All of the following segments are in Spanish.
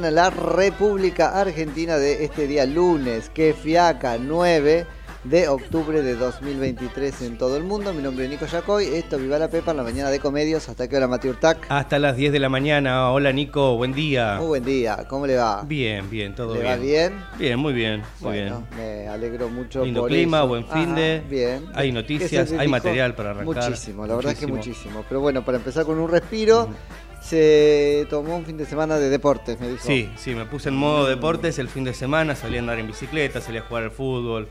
9 de la mañana? República Argentina de este día lunes. Que fiaca 9 de octubre de 2023 en todo el mundo. Mi nombre es Nico Yacoy. Esto Viva la Pepa en la mañana de comedios. ¿Hasta que hora Mati Urtac? Hasta las 10 de la mañana. Hola Nico, buen día. Muy buen día. ¿Cómo le va? Bien, bien, todo ¿Le bien. va bien? Bien, muy bien, muy Bueno, me alegro mucho Lindo por clima, eso. buen fin Ajá, de- bien. hay ¿Qué noticias, hay material para arrancar. Muchísimo, la verdad es que Muchísimo. muchísimo. Pero bueno, para empezar con un respiro, se tomó un fin de semana de deportes, me dijo. Sí, sí, me puse en modo deportes el fin de semana, salí a andar en bicicleta, salí a jugar al fútbol.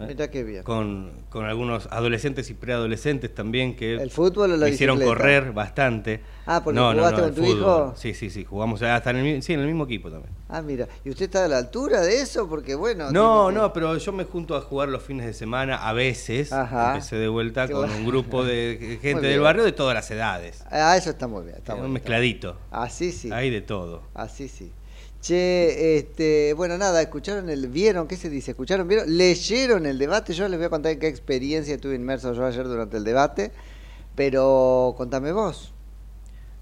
¿Eh? Mira qué bien. Con, con algunos adolescentes y preadolescentes también que ¿El fútbol o la me hicieron correr bastante. Ah, porque jugaste con tu fútbol. hijo. Sí, sí, sí, jugamos hasta en el, sí, en el mismo equipo también. Ah, mira. ¿Y usted está a la altura de eso? Porque bueno. No, tiene no, pero yo me junto a jugar los fines de semana a veces. Ajá. Empecé de vuelta con un grupo de Muy gente bien. del barrio de todas las edades. Ah, eso está muy bien. Está un bueno, está mezcladito. Así sí. Hay de todo. Así sí. Che, este, bueno, nada, escucharon el, vieron, ¿qué se dice? ¿Escucharon, vieron? ¿Leyeron el debate? Yo les voy a contar qué experiencia tuve inmerso yo ayer durante el debate, pero contame vos.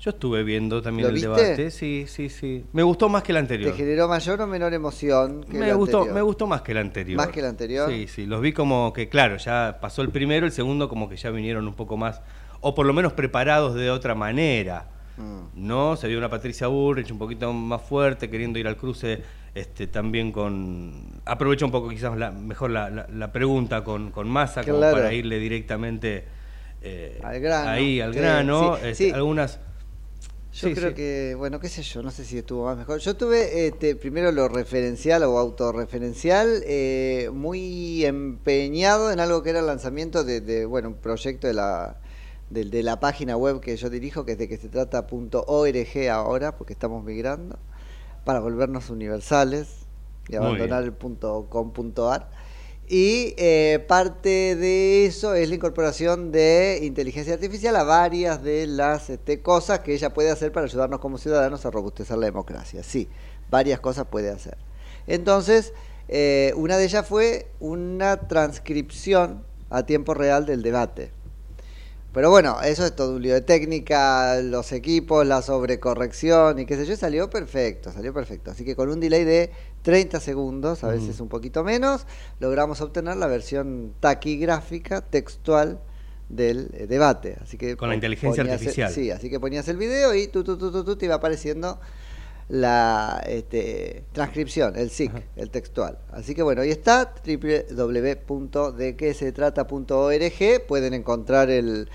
Yo estuve viendo también ¿Lo el viste? debate. Sí, sí, sí. Me gustó más que el anterior. ¿Te generó mayor o menor emoción que Me el gustó, anterior? me gustó más que el anterior. ¿Más que el anterior? Sí, sí. Los vi como que, claro, ya pasó el primero, el segundo como que ya vinieron un poco más, o por lo menos preparados de otra manera. Mm. ¿no? Se vio una Patricia Burrich un poquito más fuerte, queriendo ir al cruce este, también con... Aprovecho un poco quizás la, mejor la, la- la pregunta con, con Massa, como para irle directamente eh, Al grano. ahí, al grano. sí, Este, sí. Algunas... Yo Sí, creo que, bueno, qué sé yo, no sé si estuvo más mejor. Yo tuve este, primero lo referencial o autorreferencial, eh, muy empeñado en algo que era el lanzamiento de, de, bueno, un proyecto de la, de, de la página web que yo dirijo, que es de que se trata .org ahora, porque estamos migrando, para volvernos universales y abandonar el .com.ar. Y eh, parte de eso es la incorporación de inteligencia artificial a varias de las este, cosas que ella puede hacer para ayudarnos como ciudadanos a robustecer la democracia. Sí, varias cosas puede hacer. Entonces, eh, una de ellas fue una transcripción a tiempo real del debate. Pero bueno, eso es todo un lío de técnica, los equipos, la sobrecorrección y qué sé yo, salió perfecto, salió perfecto. Así que con un delay de 30 segundos, a veces un poquito menos, logramos obtener la versión taquigráfica textual del eh, debate. Así que Con la inteligencia el- artificial. sí, así que ponías el video y tú, tú, tú, tú, tú, te iba apareciendo la este, transcripción, el SIC, el textual. Así que bueno, ahí está, www.dequesetrata.org, pueden encontrar el,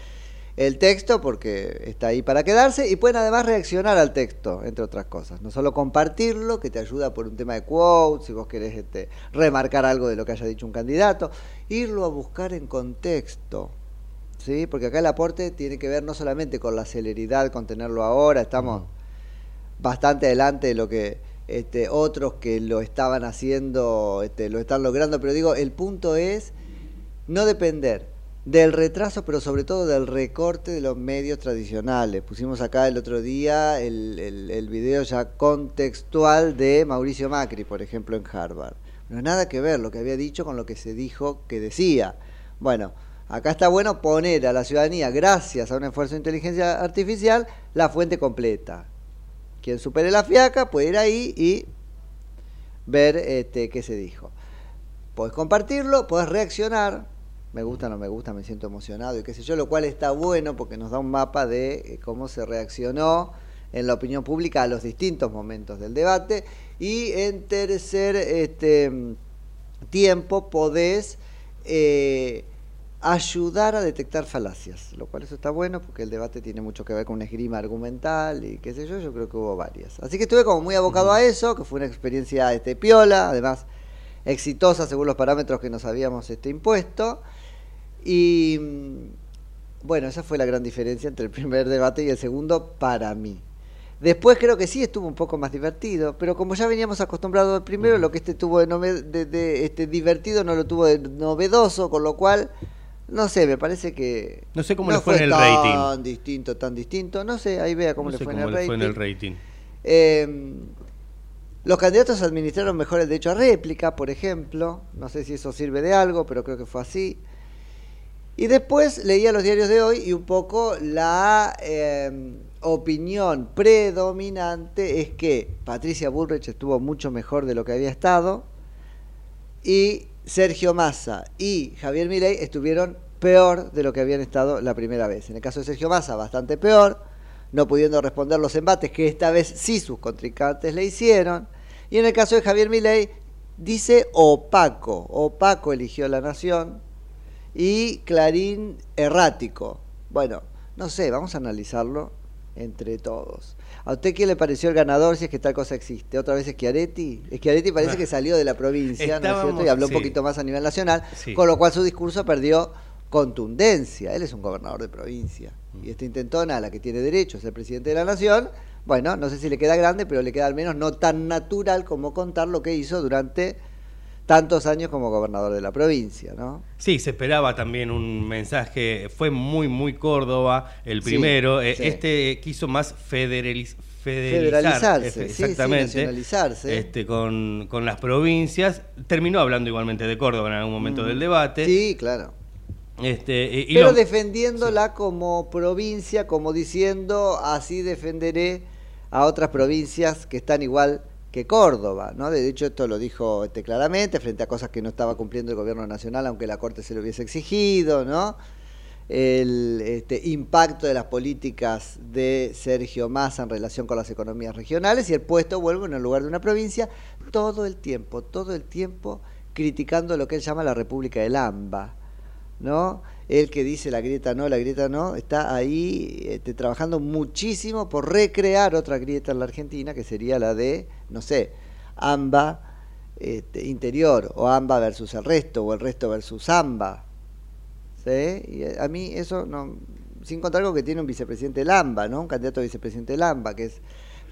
el texto porque está ahí para quedarse y pueden además reaccionar al texto, entre otras cosas. No solo compartirlo, que te ayuda por un tema de quotes, si vos querés este, remarcar algo de lo que haya dicho un candidato, irlo a buscar en contexto. ¿Sí? Porque acá el aporte tiene que ver no solamente con la celeridad, con tenerlo ahora, estamos bastante adelante de lo que este, otros que lo estaban haciendo este, lo están logrando, pero digo, el punto es no depender del retraso, pero sobre todo del recorte de los medios tradicionales. Pusimos acá el otro día el, el, video ya contextual de Mauricio Macri, por ejemplo, en Harvard. No es nada que ver lo que había dicho con lo que se dijo que decía. Bueno, acá está bueno poner a la ciudadanía, gracias a un esfuerzo de inteligencia artificial, la fuente completa. Quien supere la fiaca puede ir ahí y ver este, qué se dijo. Podés compartirlo, podés reaccionar. Me gusta, no me gusta, me siento emocionado y qué sé yo, lo cual está bueno porque nos da un mapa de eh, cómo se reaccionó en la opinión pública a los distintos momentos del debate. Y en tercer este, tiempo podés eh, ayudar a detectar falacias, lo cual eso está bueno porque el debate tiene mucho que ver con una esgrima argumental y qué sé yo, yo creo que hubo varias. Así que estuve como muy abocado a eso, que fue una experiencia este, piola, además exitosa según los parámetros que nos habíamos este, impuesto. Y mm, bueno, esa fue la gran diferencia entre el primer debate y el segundo para mí. Después creo que sí estuvo un poco más divertido, pero como ya veníamos acostumbrados al primero, lo que este tuvo de, nove- de- de, este divertido no lo tuvo de novedoso, con lo cual, no sé, me parece que No sé cómo no le fue en el tan rating. distinto, tan distinto. No sé, ahí vea cómo No le sé fue, cómo en, le el fue en el rating. rating. Eh, los candidatos administraron mejor el derecho a réplica, por ejemplo. No sé si eso sirve de algo, pero creo que fue así. Y después leía los diarios de hoy y un poco la eh, opinión predominante es que Patricia Bullrich estuvo mucho mejor de lo que había estado y Sergio Massa y Javier Milei estuvieron peor de lo que habían estado la primera vez. En el caso de Sergio Massa, bastante peor, no pudiendo responder los embates que esta vez sí sus contrincantes le hicieron. Y en el caso de Javier Milei, dice opaco, opaco eligió la nación y Clarín errático. Bueno, no sé, vamos a analizarlo entre todos. ¿A usted qué le pareció el ganador si es que tal cosa existe? ¿Otra vez es Schiaretti? Schiaretti parece que salió de la provincia, ¿no es cierto? Y habló un poquito más a nivel nacional, Sí. con lo cual su discurso perdió contundencia. Él es un gobernador de provincia. Y esta intentona, a la que tiene derecho, es el presidente de la nación, bueno, no sé si le queda grande, pero le queda al menos no tan natural como contar lo que hizo durante tantos años como gobernador de la provincia, ¿no? Sí, se esperaba también un mensaje, fue muy, muy Córdoba el primero. eh, sí. Este quiso más federaliz- federalizar, Federalizarse, sí, exactamente, nacionalizarse. este, con, con las provincias. Terminó hablando igualmente de Córdoba en algún momento del debate. Mm. Sí, claro. Este, y Pero lo- defendiéndola como provincia, como diciendo, así defenderé a otras provincias que están igual que Córdoba, ¿no? De hecho, esto lo dijo este, claramente, frente a cosas que no estaba cumpliendo el gobierno nacional, aunque la Corte se lo hubiese exigido, ¿no? El este, impacto de las políticas de Sergio Massa en relación con las economías regionales y el puesto vuelve en el lugar de una provincia todo el tiempo, todo el tiempo criticando lo que él llama la República del AMBA. ¿no? El que dice la grieta no, la grieta no, está ahí este, trabajando muchísimo por recrear otra grieta en la Argentina, que sería la de, no sé, AMBA este, interior, o AMBA versus el resto, o el resto versus AMBA. ¿Sí? Y a mí eso no, sin contar con que tiene un vicepresidente del AMBA, ¿no? Un candidato a vicepresidente del AMBA, que es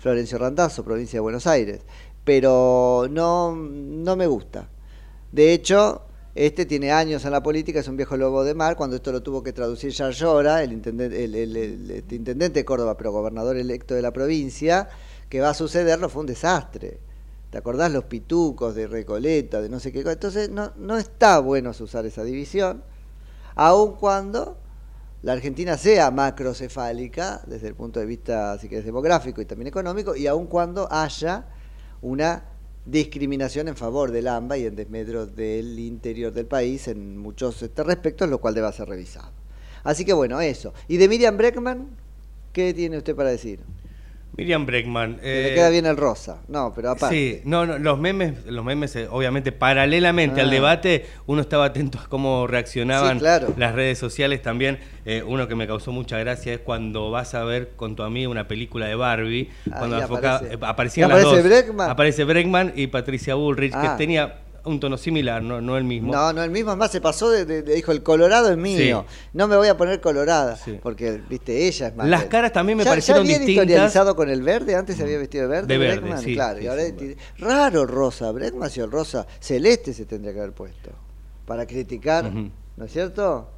Florencio Randazzo, provincia de Buenos Aires. Pero no, no me gusta. De hecho, este tiene años en la política, es un viejo lobo de mar. Cuando esto lo tuvo que traducir ya Llora, el este intendente de Córdoba, pero gobernador electo de la provincia, que va a suceder, no fue un desastre. ¿Te acordás los pitucos de Recoleta, de no sé qué cosa? Entonces, no, no está bueno usar esa división, aun cuando la Argentina sea macrocefálica, desde el punto de vista, si querés, demográfico y también económico, y aun cuando haya una discriminación en favor del AMBA y en desmedro del interior del país en muchos este, respectos, lo cual debe ser revisado. Así que bueno, eso. ¿Y de Miriam Breckman, qué tiene usted para decir? Miriam Breckman. Que Le eh, queda bien el rosa. No, pero aparte. Sí, no, no, los memes, los memes, eh, obviamente, paralelamente Ah. al debate, uno estaba atento a cómo reaccionaban Sí, claro. las redes sociales también. Eh, uno que me causó mucha gracia es cuando vas a ver con tu amiga una película de Barbie, cuando Ahí aparece. eh, aparecían ¿Y las aparece dos. Breckman? Aparece Breckman y Patricia Bullrich, Ah. que tenía un tono similar, no, no el mismo. No, no, el mismo, es más, se pasó de, de- de- dijo, el colorado es mío. No me voy a poner colorada, porque, viste, ella es más... Las caras también me ¿Ya, parecieron ya había distintas. editorializado con el verde? ¿Antes se había vestido de verde? De verde, Breckman? sí, Claro, y ahora raro rosa, Breckman si el rosa celeste se tendría que haber puesto. Para criticar. ¿no es cierto?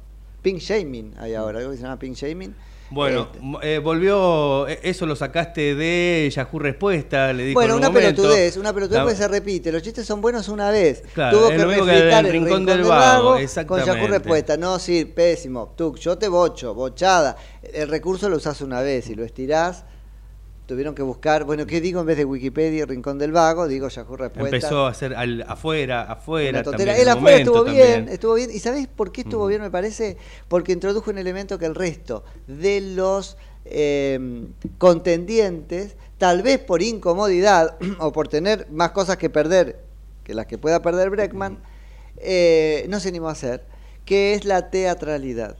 Pink shaming hay ahora, algo que se llama pink shaming. Bueno, Este, eh, volvió, eh, eso lo sacaste de Yahoo Respuesta, le dijo Bueno, en un una momento. pelotudez, una pelotudez porque se repite. Los chistes son buenos una vez. Claro, Tuvo es que que refritar el el Rincón del Vago, con exactamente. Yahoo Respuesta. No, sí, pésimo. Tú, yo te bocho, bochada. El recurso lo usás una vez y lo estirás. Tuvieron que buscar, bueno, ¿qué digo en vez de Wikipedia y Rincón del Vago? Digo Yahoo Respuesta. Empezó a hacer al- afuera, afuera. También, El afuera momento estuvo bien, estuvo bien. ¿Y sabés por qué estuvo bien, me parece? Porque introdujo un elemento que el resto de los eh, contendientes, tal vez por incomodidad o por tener más cosas que perder que las que pueda perder Breckman, eh, no se animó a hacer, que es la teatralidad.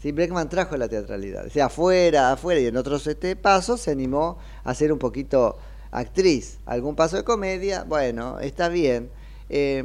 Sí, Breckman trajo la teatralidad. O sea, afuera, afuera y en otros este, pasos se animó a ser un poquito actriz. Algún paso de comedia, bueno, está bien. Eh,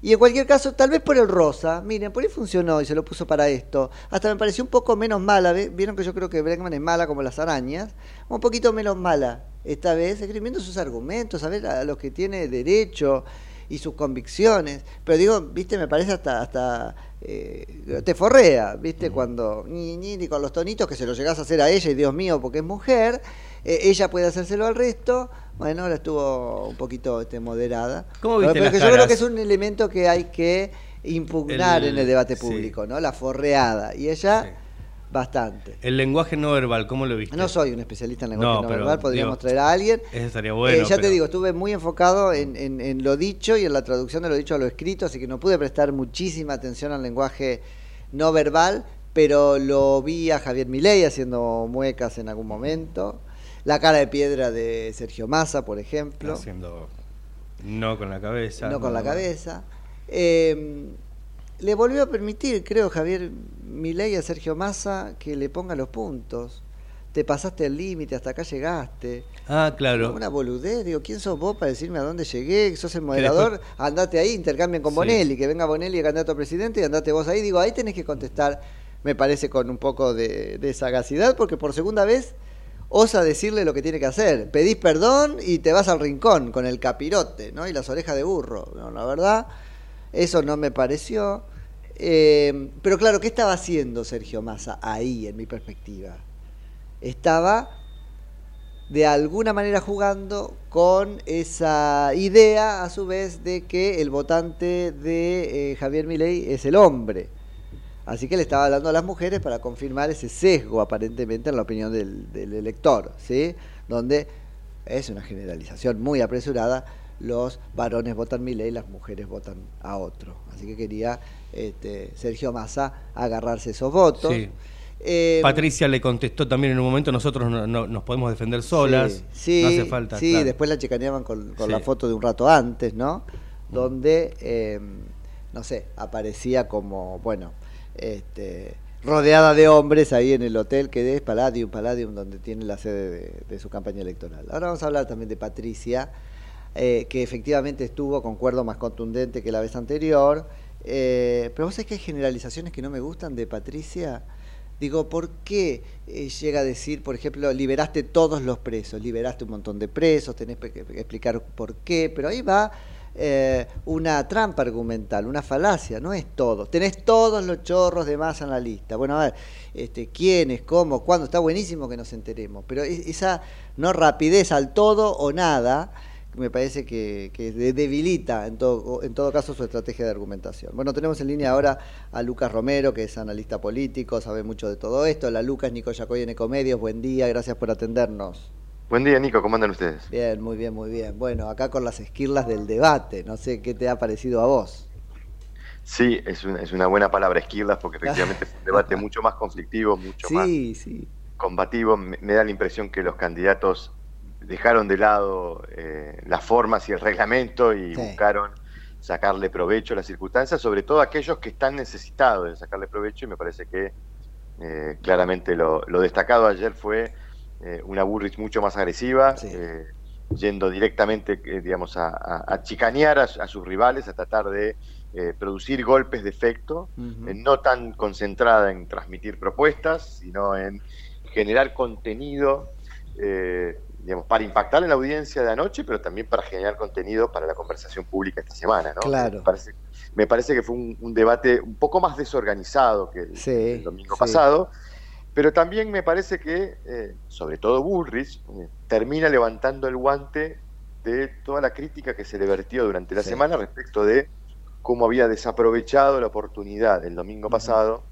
y en cualquier caso, tal vez por el rosa, miren, por ahí funcionó y se lo puso para esto. Hasta me pareció un poco menos mala. Vieron que yo creo que Breckman es mala como las arañas. Un poquito menos mala esta vez, escribiendo sus argumentos, a ver a los que tiene derecho y sus convicciones. Pero digo, viste, me parece hasta, hasta eh, te forrea, viste, cuando ni, ni, ni con los tonitos que se lo llegás a hacer a ella y Dios mío, porque es mujer, eh, ella puede hacérselo al resto. Bueno, ahora estuvo un poquito este, moderada. ¿Cómo viste Pero las que yo creo que es un elemento que hay que impugnar El- en el debate sí. público, ¿no? La forreada. Y ella, bastante. El lenguaje no verbal, ¿cómo lo viste? No soy un especialista en lenguaje No, no, pero, verbal, podríamos digo, traer a alguien. Eso estaría bueno. Eh, ya pero- te digo, estuve muy enfocado en, en- en lo dicho y en la traducción de lo dicho a lo escrito, así que no pude prestar muchísima atención al lenguaje no verbal, pero lo vi a Javier Milei haciendo muecas en algún momento. La cara de piedra de Sergio Massa, por ejemplo. Haciendo no con la cabeza. no con la cabeza. Eh, le volvió a permitir, creo, Javier Milei a Sergio Massa que le ponga los puntos. Te pasaste el límite, hasta acá llegaste. Ah, claro. Una boludez, digo, ¿quién sos vos para decirme a dónde llegué? ¿Sos el moderador? Andate ahí, intercambien con Sí. Bonelli, que venga Bonelli el candidato a presidente y andate vos ahí. Digo, ahí tenés que contestar, me parece, con un poco de, de sagacidad, porque por segunda vez osa decirle lo que tiene que hacer. Pedís perdón y te vas al rincón con el capirote, ¿no? Y las orejas de burro. No, la verdad, eso no me pareció. Eh, pero claro, ¿qué estaba haciendo Sergio Massa ahí, en mi perspectiva? Estaba de alguna manera jugando con esa idea, a su vez, de que el votante de eh, Javier Milei es el hombre. Así que le estaba hablando a las mujeres para confirmar ese sesgo, aparentemente, en la opinión del, del elector, ¿sí? Donde es una generalización muy apresurada, los varones votan Milei, las mujeres votan a otro. Así que quería este, Sergio Massa agarrarse esos votos. Sí. Eh, Patricia le contestó también en un momento, nosotros no, no- nos podemos defender solas, Sí, no hace falta. Sí, claro. después la chicaneaban con, con la foto de un rato antes, ¿no? Donde, eh, no sé, aparecía como, bueno, este, rodeada de hombres ahí en el hotel que es Palladium, Palladium, donde tiene la sede de, de su campaña electoral. Ahora vamos a hablar también de Patricia, eh, que efectivamente estuvo, concuerdo, más contundente que la vez anterior. eh, pero vos sabés que hay generalizaciones que no me gustan de Patricia. Digo, ¿por qué eh, llega a decir, por ejemplo, liberaste todos los presos, liberaste un montón de presos, tenés que explicar por qué, pero ahí va una trampa argumental, una falacia, no es todo. Tenés todos los chorros de masa en la lista. Bueno, a ver, este, quiénes, cómo, cuándo, está buenísimo que nos enteremos, pero es- esa no rapidez al todo o nada me parece que, que de- debilita en todo, en todo caso su estrategia de argumentación. Bueno, tenemos en línea ahora a Lucas Romero, que es analista político, sabe mucho de todo esto. La Lucas Nico Yacoy en Ecomedios, buen día, gracias por atendernos. Buen día, Nico, ¿cómo andan ustedes? Bien, muy bien, muy bien. Bueno, acá con las esquirlas del debate, no sé qué te ha parecido a vos. Sí, es una, es una buena palabra, esquirlas, porque efectivamente fue un debate mucho más conflictivo, mucho más Sí, sí. combativo. Me, me da la impresión que los candidatos dejaron de lado eh, las formas y el reglamento y Sí. buscaron sacarle provecho a las circunstancias, sobre todo aquellos que están necesitados de sacarle provecho, y me parece que eh, claramente lo, lo destacado ayer fue eh, una Burrich mucho más agresiva, eh, yendo directamente, digamos, a, a- a chicanear a, a sus rivales, a tratar de producir golpes de efecto, no tan concentrada en transmitir propuestas, sino en generar contenido, eh, digamos, para impactar en la audiencia de anoche, pero también para generar contenido para la conversación pública esta semana, ¿no? Claro. Me parece, me parece que fue un, un debate un poco más desorganizado que el, Sí, el domingo sí. pasado, pero también me parece que, eh, sobre todo Bullrich, eh, termina levantando el guante de toda la crítica que se le vertió durante la Sí. semana respecto de cómo había desaprovechado la oportunidad el domingo pasado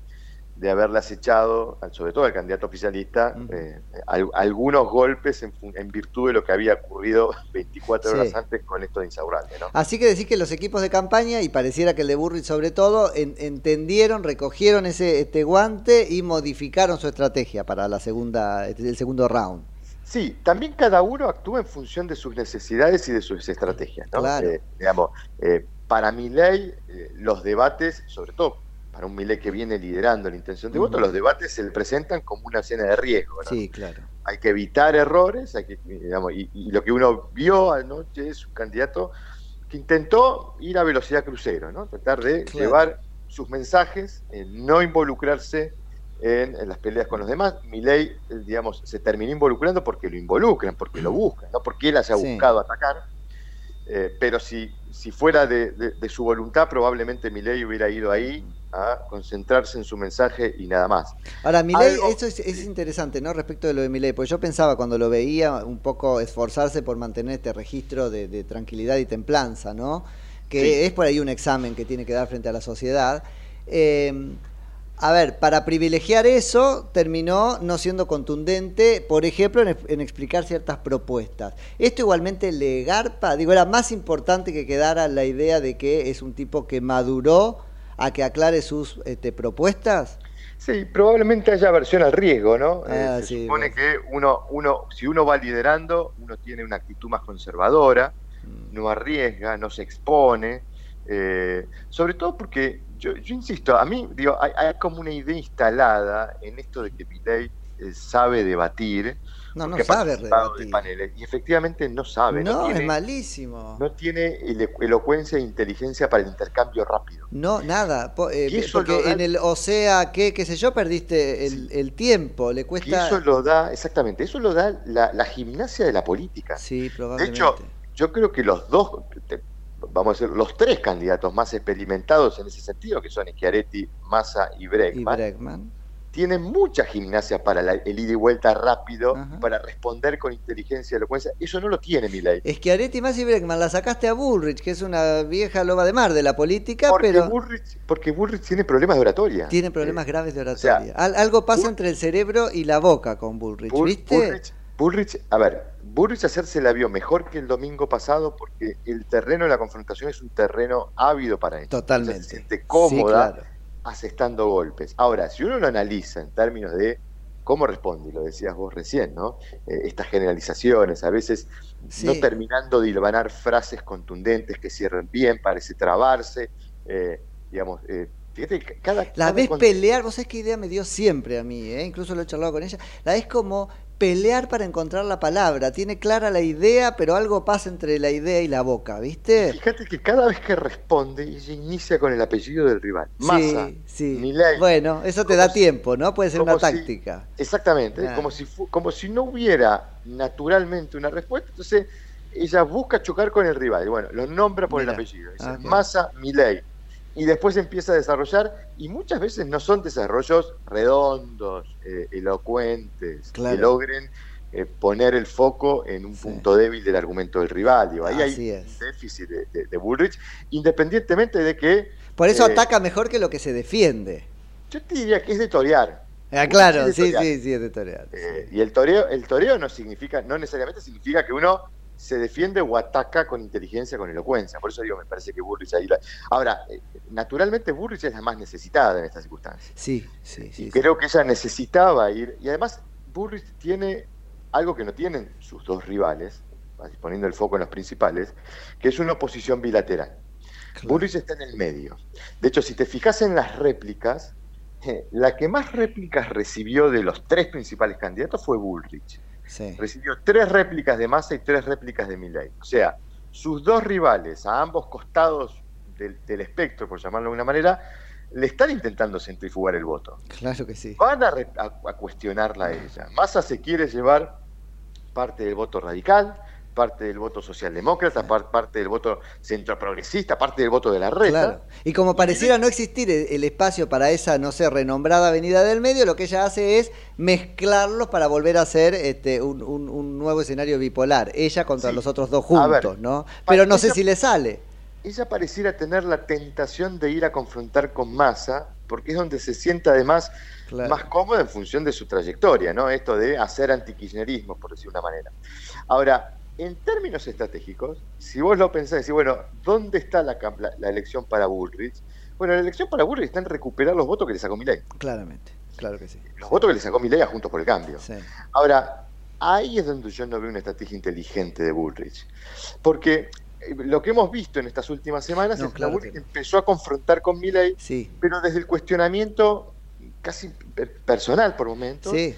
de haberle acechado, sobre todo al candidato oficialista, eh, al- algunos golpes en, virtud de lo que había ocurrido 24 horas antes con esto de Insaurralde, ¿no? Así que decís que los equipos de campaña, y pareciera que el de Burrich sobre todo, en- entendieron, recogieron ese este guante y modificaron su estrategia para la segunda, el segundo round. Sí, también cada uno actúa en función de sus necesidades y de sus estrategias, ¿no? Claro. Eh, digamos, eh, para mi ley, los debates, sobre todo para un Milei que viene liderando la intención de voto, los debates se le presentan como una escena de riesgo, ¿no? Sí, claro. Hay que evitar errores, hay que, digamos, y, y lo que uno vio anoche es un candidato que intentó ir a velocidad crucero, ¿no? Tratar de Claro. llevar sus mensajes, eh, no involucrarse en, en las peleas con los demás. Milei, eh, digamos, se terminó involucrando porque lo involucran, porque lo buscan, no porque él haya Sí. buscado atacar. Eh, pero si, si fuera de, de- de su voluntad, probablemente Milei hubiera ido ahí a concentrarse en su mensaje y nada más. Ahora, Milei, Algo- esto es, es interesante, ¿no? Respecto de lo de Milei, porque yo pensaba cuando lo veía un poco esforzarse por mantener este registro de, de tranquilidad y templanza, ¿no? Que Sí. es por ahí un examen que tiene que dar frente a la sociedad. Eh, a ver, para privilegiar eso, terminó no siendo contundente, por ejemplo, en, en explicar ciertas propuestas. Esto igualmente le garpa, digo, era más importante que quedara la idea de que es un tipo que maduró a que aclare sus este, propuestas. Sí, probablemente haya aversión al riesgo, ¿no? Eh, Ah, se sí, supone que uno, uno, si uno va liderando, uno tiene una actitud más conservadora, Mm. no arriesga, no se expone, eh, sobre todo porque, yo, yo insisto, a mí, digo, hay, hay como una idea instalada en esto de que Milei eh, sabe debatir, No, no sabe de paneles, y efectivamente no sabe, no, No, es tiene, malísimo. no tiene elo- elocuencia e inteligencia para el intercambio rápido. No, nada. eh, Y eso porque da- en el o sea, que, qué sé yo, perdiste el, el tiempo. Le Y cuesta. eso lo da, exactamente, eso lo da la, la gimnasia de la política. Sí, De probablemente. hecho, yo creo que los dos, vamos a decir, los tres candidatos más experimentados en ese sentido, que son Schiaretti, Massa y y Bregman, Tienen mucha gimnasia para la- el ida y vuelta rápido, para responder con inteligencia y elocuencia. Eso no lo tiene Milei. Es que Areti más y Bregman la sacaste a Bullrich, que es una vieja loba de mar de la política, Porque, pero Bullrich, porque Bullrich tiene problemas de oratoria. tiene problemas graves de sea, oratoria. Al- algo pasa entre el cerebro y la boca con Bullrich, Bull- ¿viste? Bullrich, Bullrich, a ver, Bullrich hacerse la vio mejor que el domingo pasado porque el terreno de la confrontación es un terreno ávido para él. Totalmente. Se siente cómoda Sí, claro. Asestando golpes. Ahora, si uno lo analiza en términos de cómo responde, lo decías vos recién, ¿no? Eh, estas generalizaciones, a veces no terminando de hilvanar frases contundentes que cierren bien, parece trabarse, eh, digamos, eh, Fíjate cada, La cada cuando- pelear, vos sabés qué idea me dio siempre a mí, ¿eh? incluso lo he charlado con ella. La ves como pelear para encontrar la palabra. Tiene clara la idea, pero algo pasa entre la idea y la boca, ¿viste? Fíjate que cada vez que responde, ella inicia con el apellido del rival. Massa, sí, sí. Milei. Bueno, eso te da tiempo, ¿no? Puede ser una si- táctica. Exactamente, Ah. como, si como si no hubiera naturalmente una respuesta, entonces ella busca chocar con el rival. Bueno, lo nombra por Mira. el apellido. Dice Ah. Massa Milei. Y después empieza a desarrollar, y muchas veces no son desarrollos redondos, eh, elocuentes, Claro. que logren eh, poner el foco en un punto débil del argumento del rival. Digo, ahí Así hay es. un déficit de, de- de Bullrich, independientemente de que. Por eso eh, ataca mejor que lo que se defiende. Yo te diría que es de torear. Ah, claro, sí, sí, sí, es de torear. Eh, y el toreo, el toreo no significa, no necesariamente significa que uno se defiende o ataca con inteligencia, con elocuencia. Por eso digo, me parece que Burrich ahí la- Ahora, eh, naturalmente Burrich es la más necesitada en estas circunstancias. Sí, sí, sí. Y creo que ella necesitaba ir. Y además, Burrich tiene algo que no tienen sus dos rivales, poniendo el foco en los principales, que es una oposición bilateral. Bullrich está en el medio. De hecho, si te fijas en las réplicas, eh, la que más réplicas recibió de los tres principales candidatos fue Bullrich. Sí. Recibió tres réplicas de Massa y tres réplicas de Milley. O sea, sus dos rivales a ambos costados del, del espectro, por llamarlo de alguna manera, le están intentando centrifugar el voto. Claro que sí. Van a, re- a- a cuestionarla a ella. Massa se quiere llevar parte del voto radical, parte del voto socialdemócrata, par- parte del voto centroprogresista, parte del voto de la reta. Claro. Y como pareciera no existir el, espacio para esa, no sé, renombrada avenida del medio, lo que ella hace es mezclarlos para volver a hacer este, un, un- un nuevo escenario bipolar. Ella contra Sí. los otros dos ver, juntos, ¿no? Pero no sé ella- si le sale. Ella pareciera tener la tentación de ir a confrontar con Massa, porque es donde se sienta además Claro. más cómoda en función de su trayectoria, ¿no? Esto de hacer antikirchnerismo, por decir una manera. Ahora, en términos estratégicos, si vos lo pensás, decís, bueno, ¿dónde está la, cam- la- la elección para Bullrich? Bueno, la elección para Bullrich está en recuperar los votos que le sacó Milei. Claramente, claro que sí. Los votos que le sacó Milei a Juntos por el Cambio. Sí. Ahora, ahí es donde yo no veo una estrategia inteligente de Bullrich. Porque eh, lo que hemos visto en estas últimas semanas No, es que claro Bullrich que empezó a confrontar con Sí, pero desde el cuestionamiento casi per- personal por momentos, sí,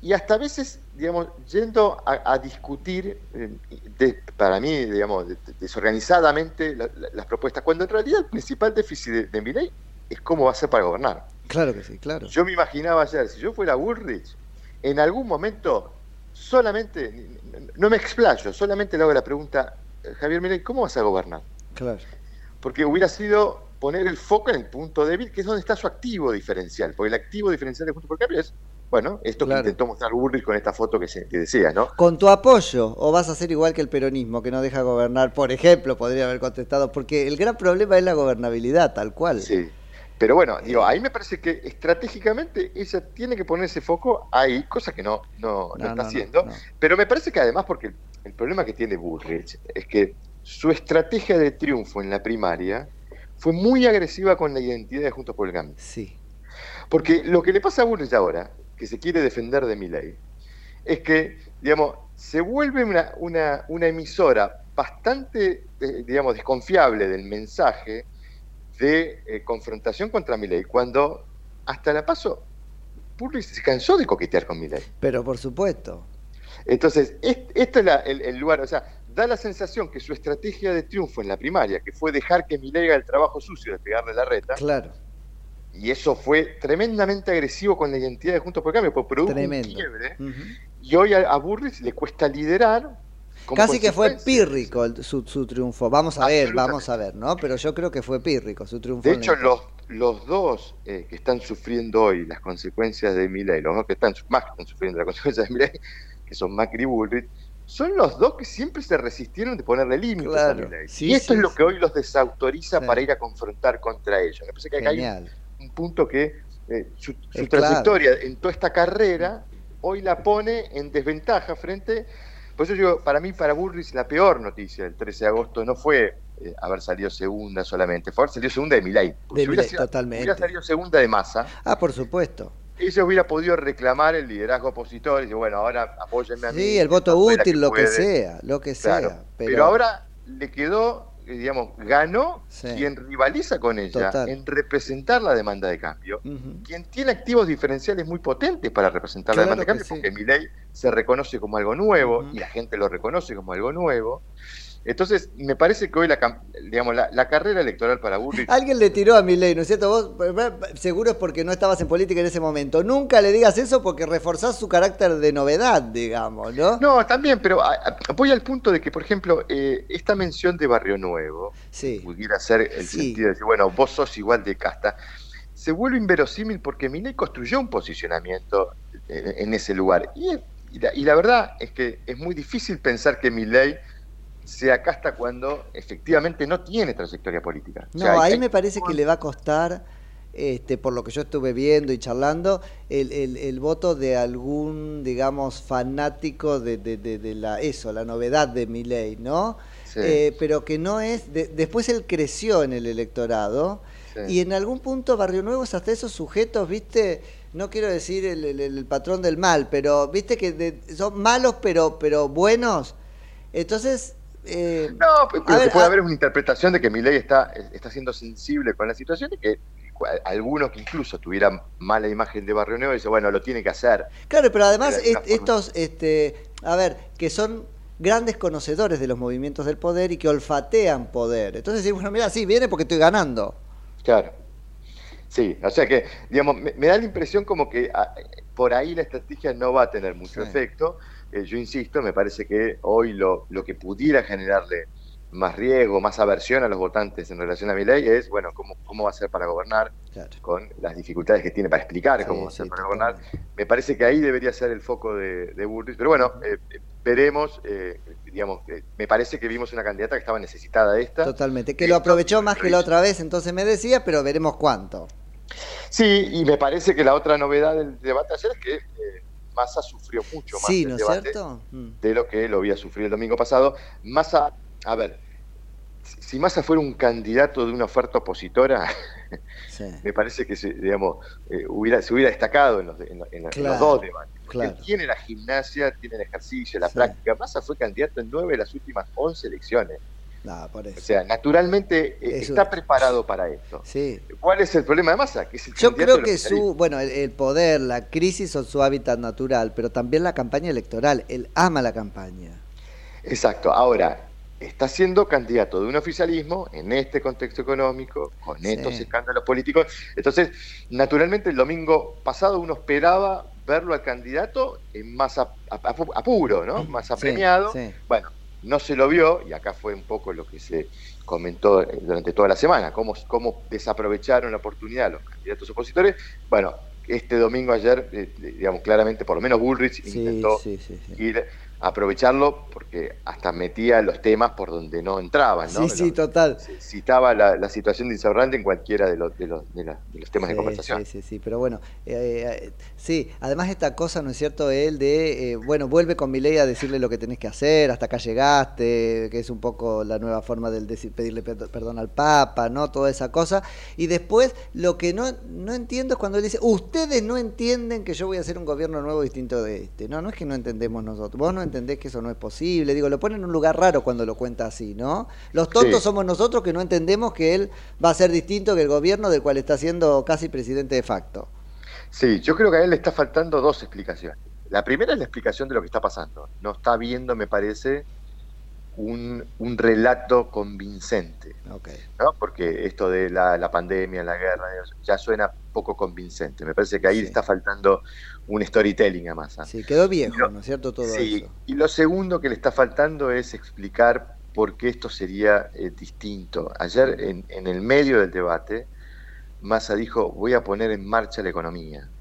y hasta a veces, digamos, yendo a, a discutir, eh, de- para mí, digamos, de- de- desorganizadamente la- la- las propuestas, cuando en realidad el principal déficit de, de Milei es cómo va a ser para gobernar. claro que sí, claro. Yo me imaginaba ayer, si yo fuera Bullrich, en algún momento solamente, no me explayo, solamente le hago la pregunta, eh, Javier Milei, ¿cómo vas a gobernar? Claro. Porque hubiera sido poner el foco en el punto débil, que es donde está su activo diferencial. Porque el activo diferencial de Juntos por Cambio es, bueno, esto Claro. que intentó mostrar Bullrich con esta foto que, se, que decía, ¿no? ¿Con tu apoyo o vas a ser igual que el peronismo que no deja gobernar? Por ejemplo, podría haber contestado, porque el gran problema es la gobernabilidad, tal cual. Sí. Pero bueno, digo, ahí me parece que estratégicamente ella tiene que poner ese foco ahí, cosa que no, no, no No, está haciendo. Pero me parece que además, porque el problema que tiene Bullrich es que su estrategia de triunfo en la primaria fue muy agresiva con la identidad de Juntos por el Cambio. Sí, Porque lo que le pasa a Bullrich ahora, que se quiere defender de Milei, es que, digamos, se vuelve una, una, una emisora bastante, eh, digamos, desconfiable del mensaje de eh, confrontación contra Milei, cuando hasta la paso, Bullrich se cansó de coquetear con Milei. pero por supuesto. Entonces, es- este es la- el, el lugar, o sea, da la sensación que su estrategia de triunfo en la primaria, que fue dejar que Milei haga el trabajo sucio de pegarle la reta, Claro, y eso fue tremendamente agresivo con la identidad de Juntos por el Cambio, porque produjo tremendo. un quiebre, y hoy a, a Burris le cuesta liderar. Casi que fue pírrico el- su, su triunfo. Vamos a ver, vamos a ver, ¿no? Pero yo creo que fue pírrico su triunfo. De hecho, los, los dos eh, que están sufriendo hoy las consecuencias de Milei, los dos que están, más que están sufriendo las consecuencias de Milei, que son Macri y Bullrich, son los dos que siempre se resistieron de ponerle límites Claro, a Milei. sí, y esto sí, es lo que hoy los desautoriza Sí. para ir a confrontar contra ellos. Me parece que acá hay un- Genial. Un punto que eh, su, su claro. trayectoria en toda esta carrera hoy la pone en desventaja frente. Por eso digo, para mí, para Burris, la peor noticia del 13 de agosto no fue eh, haber salido segunda solamente, fue haber salido segunda de. Porque De si sido- totalmente. hubiera salido segunda de masa, Ah, por supuesto. ella hubiera podido reclamar el liderazgo opositor y decir, bueno, ahora apóyenme a mí. Sí, el voto útil, lo que sea, lo que Claro, sea. pero... ahora le quedó digamos, ganó Sí. quien rivaliza con ella Total. en representar la demanda de cambio, quien tiene activos diferenciales muy potentes para representar la demanda de cambio, sí. porque Milei se reconoce como algo nuevo y la gente lo reconoce como algo nuevo. Entonces, me parece que hoy la, digamos, la, la carrera electoral para Bullrich Alguien le tiró a Milei, ¿no es cierto? Vos eh, seguro es porque no estabas en política en ese momento. Nunca le digas eso porque reforzás su carácter de novedad, digamos, ¿no? No, también, pero voy al punto de que, por ejemplo, eh, esta mención de Barrio Nuevo, Sí. pudiera ser el Sí. sentido de decir, bueno, vos sos igual de casta, se vuelve inverosímil porque Milei construyó un posicionamiento eh, en ese lugar. Y, es- y la, y la verdad es que es muy difícil pensar que Milei sea casta cuando efectivamente no tiene trayectoria política. O No, sea, ahí hay- me parece que le va a costar, este, por lo que yo estuve viendo y charlando, el, el- el voto de algún, digamos, fanático de, de- de- de la eso, la novedad de Milei, ¿no? Sí. Eh, pero que no es. de- después él creció en el electorado Sí. y en algún punto Barrio Nuevo es hasta esos sujetos, ¿viste? No quiero decir el, el- el patrón del mal, pero viste que de- son malos pero, pero buenos. Entonces. Eh, No, pero a lo que puede a- haber es una interpretación de que Milei está, está siendo sensible con la situación y que algunos que incluso tuvieran mala imagen de Barrio Nuevo dicen, bueno, lo tiene que hacer. Claro, pero además est- estos, este, a ver, que son grandes conocedores de los movimientos del poder y que olfatean poder. Entonces decir, bueno, mira, sí, viene porque estoy ganando. Claro. Sí, o sea que, digamos, me, me da la impresión como que por ahí la estrategia no va a tener mucho Sí. efecto. Eh, yo insisto, me parece que hoy lo, lo que pudiera generarle más riesgo, más aversión a los votantes en relación a mi ley es, bueno, cómo, cómo va a ser para gobernar, Claro. con las dificultades que tiene para explicar Sí, cómo va a sí, ser para gobernar. Me parece que ahí debería ser el foco de, de Bullrich, pero bueno, eh, veremos, eh, digamos, eh, me parece que vimos una candidata que estaba necesitada de esta. Totalmente. Que lo aprovechó más que la otra vez, entonces me decía, pero veremos cuánto. Sí, y me parece que la otra novedad del debate ayer es que Massa sufrió mucho más Sí, el ¿no es debate cierto? Mm. de lo que lo había sufrido el domingo pasado. Massa, a ver, si Massa fuera un candidato de una oferta opositora, Sí. me parece que se, digamos, eh, hubiera, se hubiera destacado en los, en en dos debates. Claro. tiene la gimnasia, tiene el ejercicio, la Sí. práctica. Massa fue candidato en nueve de las últimas once elecciones. No, por eso. O sea, naturalmente eh, está preparado para esto. Sí. ¿Cuál es el problema de Massa? Que Yo creo que su, bueno, el, el poder, la crisis son su hábitat natural, pero también la campaña electoral. Él ama la campaña. Exacto. Ahora, está siendo candidato de un oficialismo en este contexto económico, con Sí. estos escándalos políticos. Entonces, naturalmente, el domingo pasado uno esperaba verlo al candidato en más ap- ap- apu- apuro, ¿no? Más Sí, apremiado. sí. Bueno, no se lo vio, y acá fue un poco lo que se comentó eh, durante toda la semana, cómo, cómo desaprovecharon la oportunidad los candidatos opositores. Bueno, este domingo ayer, eh, digamos, claramente, por lo menos Bullrich Sí, intentó sí, sí, sí. ir aprovecharlo porque hasta metía los temas por donde no entraban, ¿no? Sí, sí, total. Citaba la, la situación de Insaurralde en cualquiera de los, de los, de la- de los temas de conversación. Sí, sí, sí, pero bueno, eh, eh, sí, además esta cosa, ¿no es cierto?, él de, eh, bueno, vuelve con mi ley a decirle lo que tenés que hacer, hasta acá llegaste, que es un poco la nueva forma de decir, pedirle perd- perdón al Papa, ¿no?, toda esa cosa, y después lo que no, no entiendo es cuando él dice, ustedes no entienden que yo voy a hacer un gobierno nuevo distinto de este, no, no es que no entendemos nosotros, vos no entendés que eso no es posible, digo, lo pone en un lugar raro cuando lo cuenta así, ¿no? Los tontos Sí. somos nosotros que no entendemos que él va a ser distinto que el gobierno del cual está siendo casi presidente de facto. Sí, yo creo que a él le está faltando dos explicaciones. La primera es la explicación de lo que está pasando. No está viendo, me parece, un, un relato convincente. Porque esto de la, la pandemia, la guerra, ya suena poco convincente. Me parece que ahí Sí. le está faltando un storytelling a Massa. Sí, quedó viejo, No. ¿no es cierto? Todo Sí, eso. y lo segundo que le está faltando es explicar por qué esto sería eh, distinto. Ayer, en, en el medio del debate, Massa dijo, voy a poner en marcha la economía.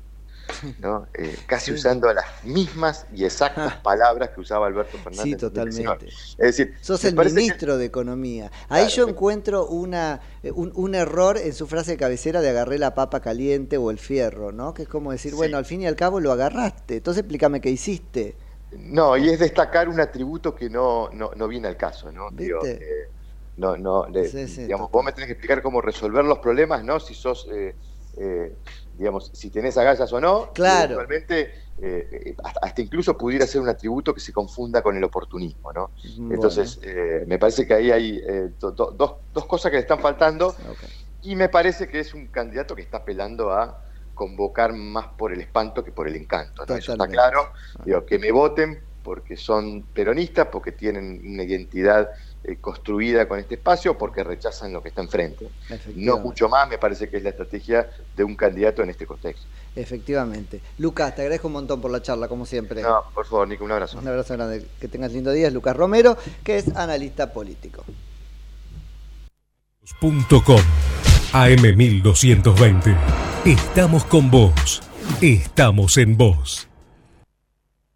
¿No? Eh, casi usando las mismas y exactas palabras que usaba Alberto Fernández. Sí, en 2019. totalmente. Es decir, Sos el que- ministro de Economía. Ahí Claro, yo encuentro una, eh, un, un error en su frase de cabecera de agarré la papa caliente o el fierro, ¿no? Que es como decir, Sí. bueno, al fin y al cabo lo agarraste. Entonces explícame qué hiciste. No, y es destacar un atributo que no, no, no viene al caso, ¿no? Digo, eh, no, no, le- Sí, sí, digamos, total. vos me tenés que explicar cómo resolver los problemas, ¿no? Si sos, eh, digamos, si tenés agallas o no, Claro. eventualmente eh, hasta, hasta incluso pudiera ser un atributo que se confunda con el oportunismo, ¿no? Bueno. Entonces, eh, me parece que ahí hay eh, do- do- dos, dos cosas que le están faltando y me parece que es un candidato que está apelando a convocar más por el espanto que por el encanto. ¿no? Eso está claro. Digo, que me voten porque son peronistas, porque tienen una identidad eh, construida con este espacio, porque rechazan lo que está enfrente. No mucho más, me parece que es la estrategia de un candidato en este contexto. Efectivamente. Lucas, te agradezco un montón por la charla, como siempre. No, por favor, Nico, un abrazo. Un abrazo grande. Que tengas lindo día. Es Lucas Romero, que es analista político. .com AM1220. Estamos con vos. Estamos en vos.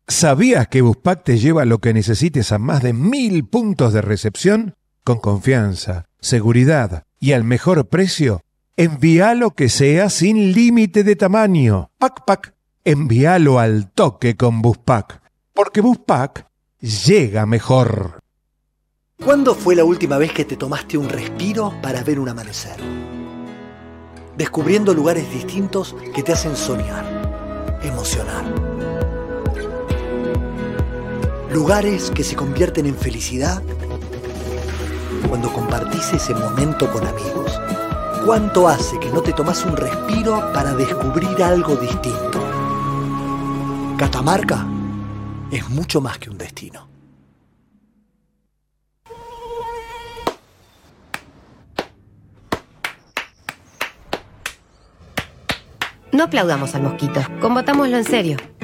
¿Sabías que Buspack te lleva lo que necesites a más de mil puntos de recepción? Con confianza, seguridad y al mejor precio. Envíalo que sea sin límite de tamaño. Pac Pac. Envíalo al toque con Buspack. Porque Buspack llega mejor. ¿Cuándo fue la última vez que te tomaste un respiro para ver un amanecer? Descubriendo lugares distintos que te hacen soñar, emocionar. Lugares que se convierten en felicidad cuando compartís ese momento con amigos. ¿Cuánto hace que no te tomas un respiro para descubrir algo distinto? Catamarca es mucho más que un destino. No aplaudamos al mosquito, combatámoslo en serio.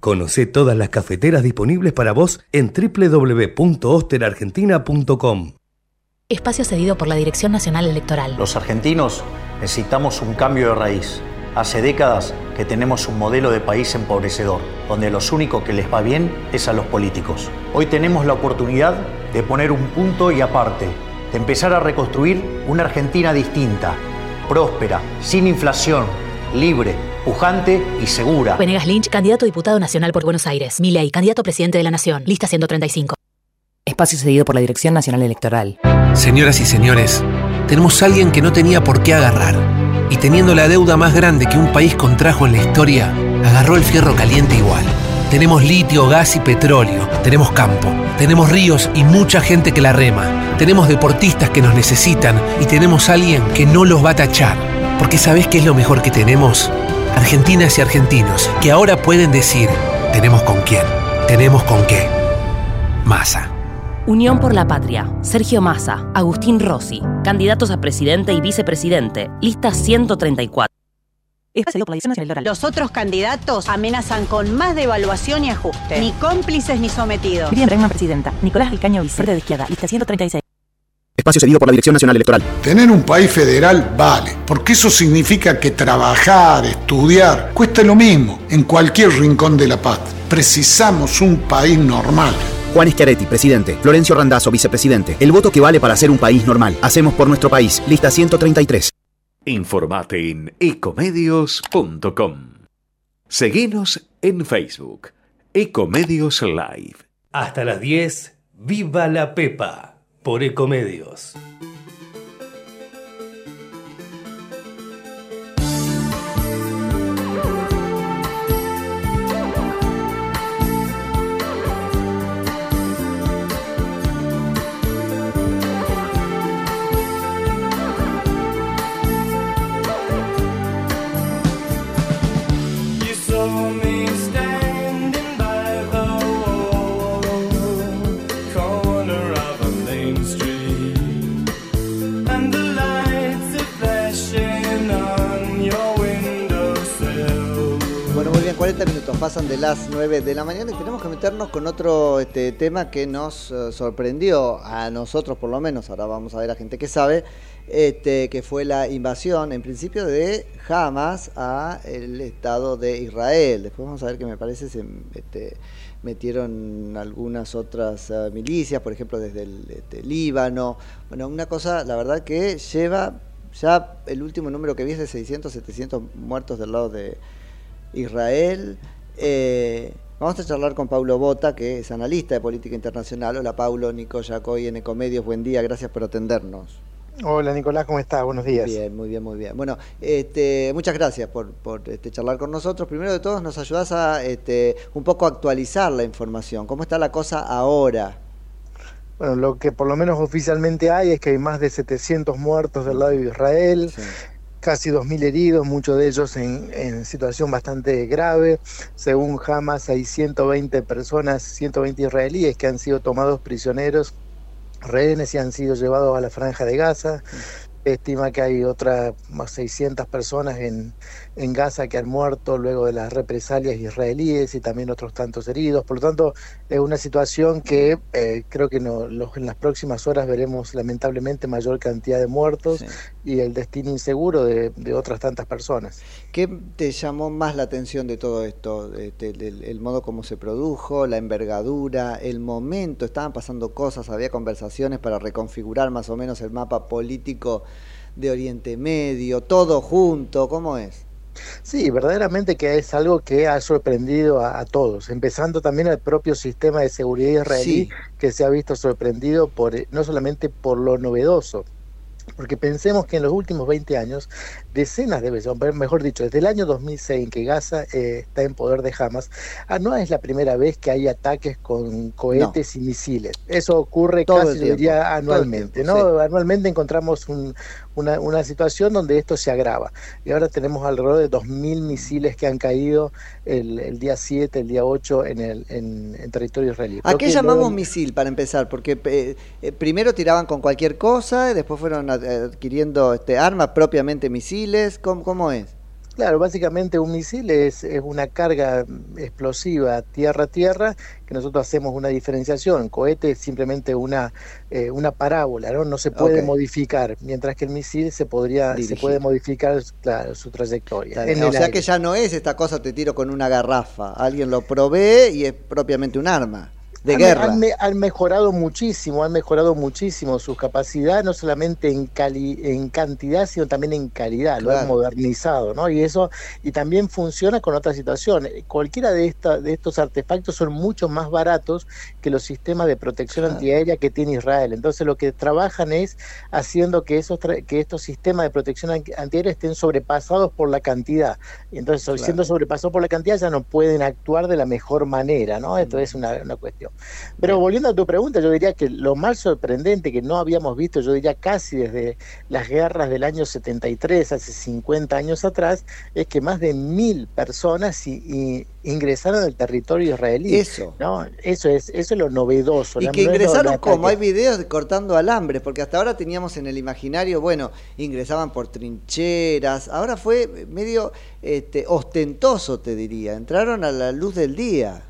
Conoce todas las cafeteras disponibles para vos en www.osterargentina.com. Espacio cedido por la Dirección Nacional Electoral. Los argentinos necesitamos un cambio de raíz. Hace décadas que tenemos un modelo de país empobrecedor, donde los únicos que les va bien es a los políticos. Hoy tenemos la oportunidad de poner un punto y aparte, de empezar a reconstruir una Argentina distinta, próspera, sin inflación, libre, pujante y segura. Venegas Lynch, candidato a diputado nacional por Buenos Aires. Milei, candidato a presidente de la Nación. Lista 135. Espacio cedido por la Dirección Nacional Electoral. Señoras y señores, tenemos a alguien que no tenía por qué agarrar. Y teniendo la deuda más grande que un país contrajo en la historia, agarró el fierro caliente igual. Tenemos litio, gas y petróleo. Tenemos campo. Tenemos ríos y mucha gente que la rema. Tenemos deportistas que nos necesitan y tenemos a alguien que no los va a tachar. Porque ¿sabés qué es lo mejor que tenemos? Argentinas y argentinos que ahora pueden decir, tenemos con quién, tenemos con qué. Masa. Unión por la Patria. Sergio Massa, Agustín Rossi, candidatos a presidente y vicepresidente. Lista 134. Espacio por la Dirección Nacional Electoral. Los otros candidatos amenazan con más devaluación y ajuste. Ni cómplices ni sometidos. Miriam Bregman, presidenta. Nicolás Alcaño, vicepresidente de izquierda. Lista 136. Espacio cedido por la Dirección Nacional Electoral. Tener un país federal vale, porque eso significa que trabajar, estudiar, cuesta lo mismo en cualquier rincón de la paz. Precisamos un país normal. Juan Schiaretti, presidente. Florencio Randazzo, vicepresidente. El voto que vale para ser un país normal. Hacemos por nuestro país. Lista 133. Informate en ecomedios.com. Seguinos en Facebook. Ecomedios Live. Hasta las 10, Viva la Pepa, por Ecomedios. 40 minutos pasan de las 9 de la mañana y tenemos que meternos con otro este, tema que nos eh, sorprendió a nosotros por lo menos, ahora vamos a ver a gente que sabe, este, que fue la invasión en principio de Hamas a el Estado de Israel. Después vamos a ver que me parece se este, metieron algunas otras eh, milicias, por ejemplo desde el este, Líbano. Bueno, una cosa, la verdad que lleva ya el último número que vi es de 600, 700 muertos del lado de Israel. Eh, vamos a charlar con Paulo Bota, que es analista de política internacional. Hola Paulo, Nico Yacoy en Ecomedios, buen día, gracias por atendernos. Hola Nicolás, ¿cómo estás? Buenos días. Bien, muy bien, muy bien. Bueno, este, muchas gracias por, por este, charlar con nosotros. Primero de todo, nos ayudas a este, un poco actualizar la información. ¿Cómo está la cosa ahora? Bueno, lo que por lo menos oficialmente hay es que hay más de 700 muertos del lado de Israel, casi 2.000 heridos, muchos de ellos en, situación bastante grave. Según Hamas, hay 120 personas, 120 israelíes que han sido tomados prisioneros, rehenes y han sido llevados a la franja de Gaza. Estima que hay otras más 600 personas en, en Gaza que han muerto luego de las represalias israelíes y también otros tantos heridos. Por lo tanto, es una situación que eh, creo que no, los, en las próximas horas veremos lamentablemente mayor cantidad de muertos sí. y el destino inseguro de, de, otras tantas personas. ¿Qué te llamó más la atención de todo esto? Este, el, el, modo como se produjo, la envergadura, el momento, estaban pasando cosas, había conversaciones para reconfigurar más o menos el mapa político de Oriente Medio, todo junto, ¿cómo es? Sí, verdaderamente que es algo que ha sorprendido a, a, todos, empezando también al propio sistema de seguridad israelí sí. que se ha visto sorprendido por no solamente por lo novedoso, porque pensemos que en los últimos 20 años, decenas de veces, mejor dicho, desde el año 2006 en que Gaza eh, está en poder de Hamas, ah, no es la primera vez que hay ataques con cohetes no. y misiles. Eso ocurre Todo casi, diría, anualmente. Tiempo, ¿no? Sí. Anualmente encontramos un, una, una, situación donde esto se agrava. Y ahora tenemos alrededor de 2.000 misiles que han caído el, el día 7, el día 8 en, el, en, en territorio israelí. ¿A qué llamamos misil para empezar? Porque eh, eh, primero tiraban con cualquier cosa, después fueron adquiriendo este, armas propiamente misiles. ¿Cómo, cómo es? Claro, básicamente un misil es, es, una carga explosiva tierra-tierra que nosotros hacemos una diferenciación. Cohete es simplemente una, eh, una parábola, ¿no? No se puede okay. modificar, mientras que el misil se podría Dirigir. se puede modificar claro, su trayectoria. En o sea aire. que ya no es esta cosa te tiro con una garrafa, alguien lo provee y es propiamente un arma de han, guerra. Han, han, mejorado muchísimo, han mejorado muchísimo su capacidad, no solamente en, cali, en cantidad, sino también en calidad, claro. lo han modernizado, ¿no? Y eso, y también funciona con otra situación. Cualquiera de, esta, de estos artefactos son mucho más baratos que los sistemas de protección claro. antiaérea que tiene Israel. Entonces lo que trabajan es haciendo que, esos que estos sistemas de protección antiaérea estén sobrepasados por la cantidad. Y entonces, claro. siendo sobrepasados por la cantidad, ya no pueden actuar de la mejor manera, ¿no? Esto mm. es una, una cuestión. Pero volviendo a tu pregunta, yo diría que lo más sorprendente que no habíamos visto, yo diría casi desde las guerras del año 73, hace 50 años atrás, es que más de mil personas y, y ingresaron al territorio israelí. Eso. ¿no? Eso es, eso es lo novedoso. Y que ingresaron como hay videos cortando alambres, porque hasta ahora teníamos en el imaginario, bueno, ingresaban por trincheras, ahora fue medio este, ostentoso, te diría, entraron a la luz del día.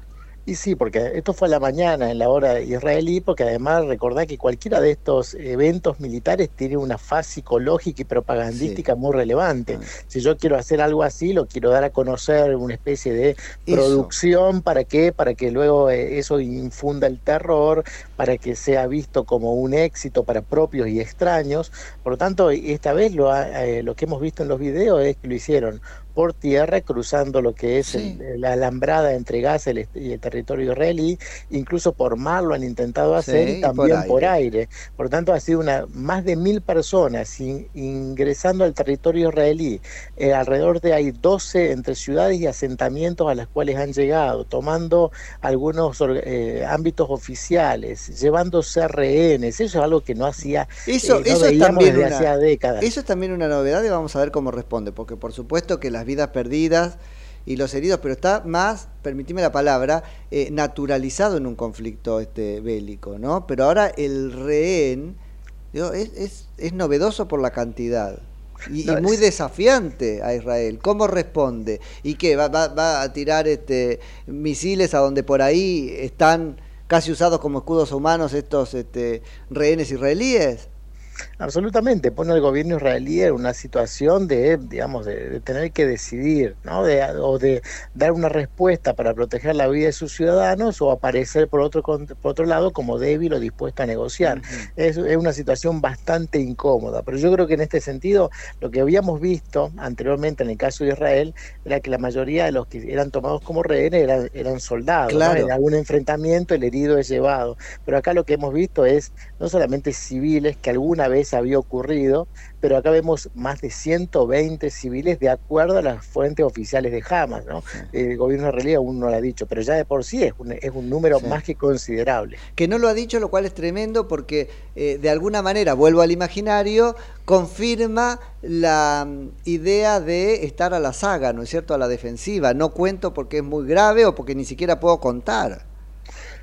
Y sí, porque esto fue a la mañana en la hora israelí, porque además recordad que cualquiera de estos eventos militares tiene una faz psicológica y propagandística sí. muy relevante. Ah. Si yo quiero hacer algo así, lo quiero dar a conocer, una especie de eso. producción, ¿para qué? Para que luego eh, eso infunda el terror, para que sea visto como un éxito para propios y extraños. Por lo tanto, esta vez lo, eh, lo que hemos visto en los videos es que lo hicieron por tierra, cruzando lo que es sí. el, la alambrada entre Gaza y el territorio israelí, incluso por mar lo han intentado hacer sí, y también por aire. por aire. Por tanto, ha sido una, más de mil personas in, ingresando al territorio israelí. Eh, alrededor de hay 12 entre ciudades y asentamientos a las cuales han llegado, tomando algunos eh, ámbitos oficiales, llevándose rehenes. Eso es algo que no hacía, eso, eh, no eso es también desde una, hacía décadas. Eso es también una novedad y vamos a ver cómo responde, porque por supuesto que las vidas perdidas y los heridos, pero está más, permitime la palabra, eh, naturalizado en un conflicto este bélico, ¿no? Pero ahora el rehén digo, es, es, es novedoso por la cantidad. y, No, y muy es- desafiante a Israel. ¿Cómo responde? ¿Y qué? ¿Va, va- va a tirar este, misiles a donde por ahí están casi usados como escudos humanos estos este, rehenes israelíes? Absolutamente, pone al gobierno israelí en una situación de, digamos, de, de tener que decidir, ¿no? De, o de dar una respuesta para proteger la vida de sus ciudadanos o aparecer por otro, por otro lado como débil o dispuesto a negociar. es, es una situación bastante incómoda, pero yo creo que en este sentido lo que habíamos visto anteriormente en el caso de Israel era que la mayoría de los que eran tomados como rehenes eran, eran soldados, ¿no? Claro. en algún enfrentamiento el herido es llevado, pero acá lo que hemos visto es no solamente civiles que alguna vez había ocurrido, pero acá vemos más de 120 civiles de acuerdo a las fuentes oficiales de Hamas, ¿no? El gobierno israelí aún no lo ha dicho, pero ya de por sí es un, es un número más que considerable. Que no lo ha dicho, lo cual es tremendo porque eh, de alguna manera, vuelvo al imaginario, confirma la mm, idea de estar a la saga, ¿no es cierto? A la defensiva. No cuento porque es muy grave o porque ni siquiera puedo contar.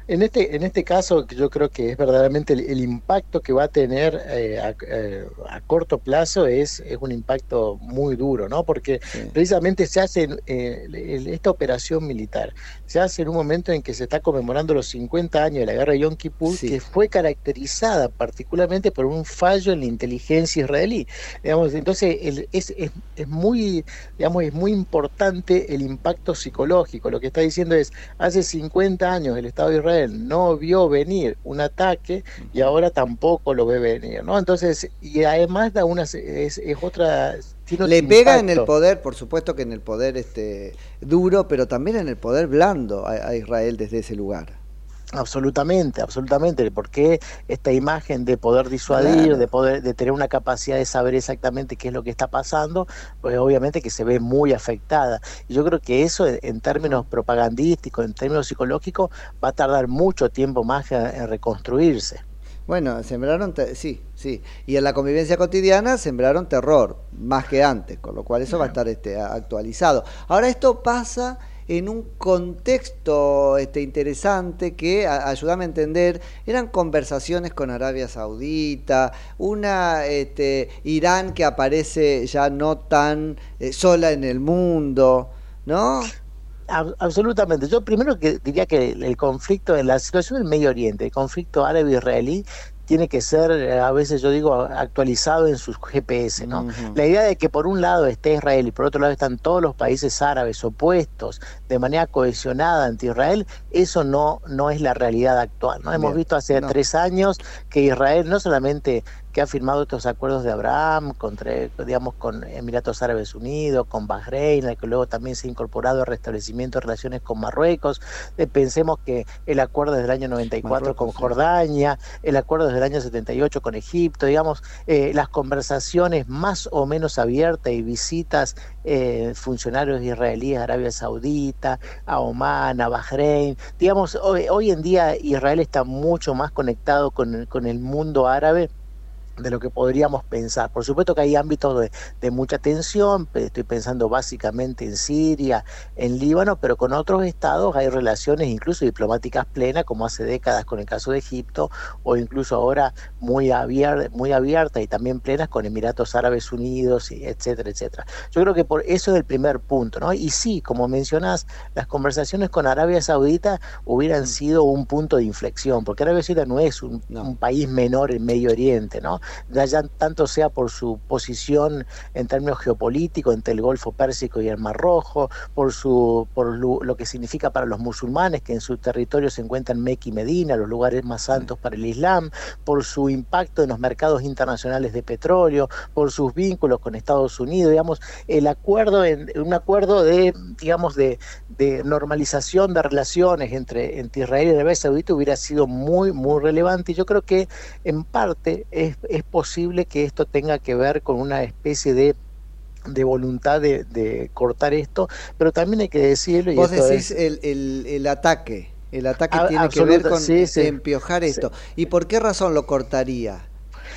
En este, en este caso, yo creo que es verdaderamente el, el impacto que va a tener eh, a, eh, a corto plazo es, es un impacto muy duro, ¿no? Porque precisamente se hace eh, esta operación militar, se hace en un momento en que se está conmemorando los 50 años de la guerra de Yom Kippur, que fue caracterizada particularmente por un fallo en la inteligencia israelí. Digamos, entonces el- es, es, es muy, digamos, es muy importante el impacto psicológico. Lo que está diciendo es, hace 50 años el Estado de Israel no vio venir un ataque y ahora tampoco lo ve venir, ¿no? Entonces, y además da una, es, es otra... tiene Le pega en el poder, por supuesto que en el poder este duro, pero también en el poder blando a, a Israel desde ese lugar. Absolutamente, absolutamente, porque esta imagen de poder disuadir, Claro. de poder, de tener una capacidad de saber exactamente qué es lo que está pasando, pues obviamente que se ve muy afectada. Y yo creo que eso en, términos propagandísticos, en términos psicológicos, va a tardar mucho tiempo más en, reconstruirse. Bueno, sembraron, te- sí, sí. Y en la convivencia cotidiana sembraron terror, más que antes, con lo cual eso va a estar este, actualizado. Ahora esto pasa en un contexto este, interesante que, a- ayúdame a entender, eran conversaciones con Arabia Saudita, una este, Irán que aparece ya no tan eh, sola en el mundo, ¿no? Ab- Absolutamente. Yo primero que diría que el conflicto, en la situación del Medio Oriente, el conflicto árabe-israelí, tiene que ser, eh, a veces yo digo, actualizado en sus GPS, ¿no? La idea de que por un lado esté Israel y por otro lado están todos los países árabes opuestos de manera cohesionada ante Israel, eso no, no es la realidad actual, ¿no? Hemos Bien. visto hace No. tres años que Israel no solamente que ha firmado estos acuerdos de Abraham contra, digamos, con Emiratos Árabes Unidos, con Bahrein, al que luego también se ha incorporado el restablecimiento de relaciones con Marruecos. Eh, pensemos que el acuerdo desde el año 94 con Jordania, el acuerdo desde el año 78 con Egipto, digamos, eh, las conversaciones más o menos abiertas y visitas eh, funcionarios israelíes a Arabia Saudita, a Oman, a Bahrein. Digamos, hoy, hoy en día Israel está mucho más conectado con, el- con el mundo árabe de lo que podríamos pensar. Por supuesto que hay ámbitos de, de mucha tensión, estoy pensando básicamente en Siria, en Líbano, pero con otros estados hay relaciones incluso diplomáticas plenas, como hace décadas con el caso de Egipto, o incluso ahora muy abierta, muy abierta y también plenas con Emiratos Árabes Unidos, y etcétera, etcétera. Yo creo que por eso es el primer punto, ¿no? Y sí, como mencionás, las conversaciones con Arabia Saudita hubieran sido un punto de inflexión, porque Arabia Saudita no es un, un país menor en Medio Oriente, ¿no? Ya, ya tanto sea por su posición en términos geopolíticos entre el Golfo Pérsico y el Mar Rojo, por su por lo, que significa para los musulmanes que en su territorio se encuentran Meca y Medina, los lugares más santos para el Islam, por su impacto en los mercados internacionales de petróleo, por sus vínculos con Estados Unidos, digamos, el acuerdo en un acuerdo de digamos de, normalización de relaciones entre, entre Israel y Arabia Saudita hubiera sido muy muy relevante. Y yo creo que en parte es posible que esto tenga que ver con una especie de de voluntad de, de cortar esto, pero también hay que decirlo y Vos esto decís es- el, el, el ataque. El ataque A- tiene que ver con sí, sí. empiojar Sí. esto. ¿Y por qué razón lo cortaría?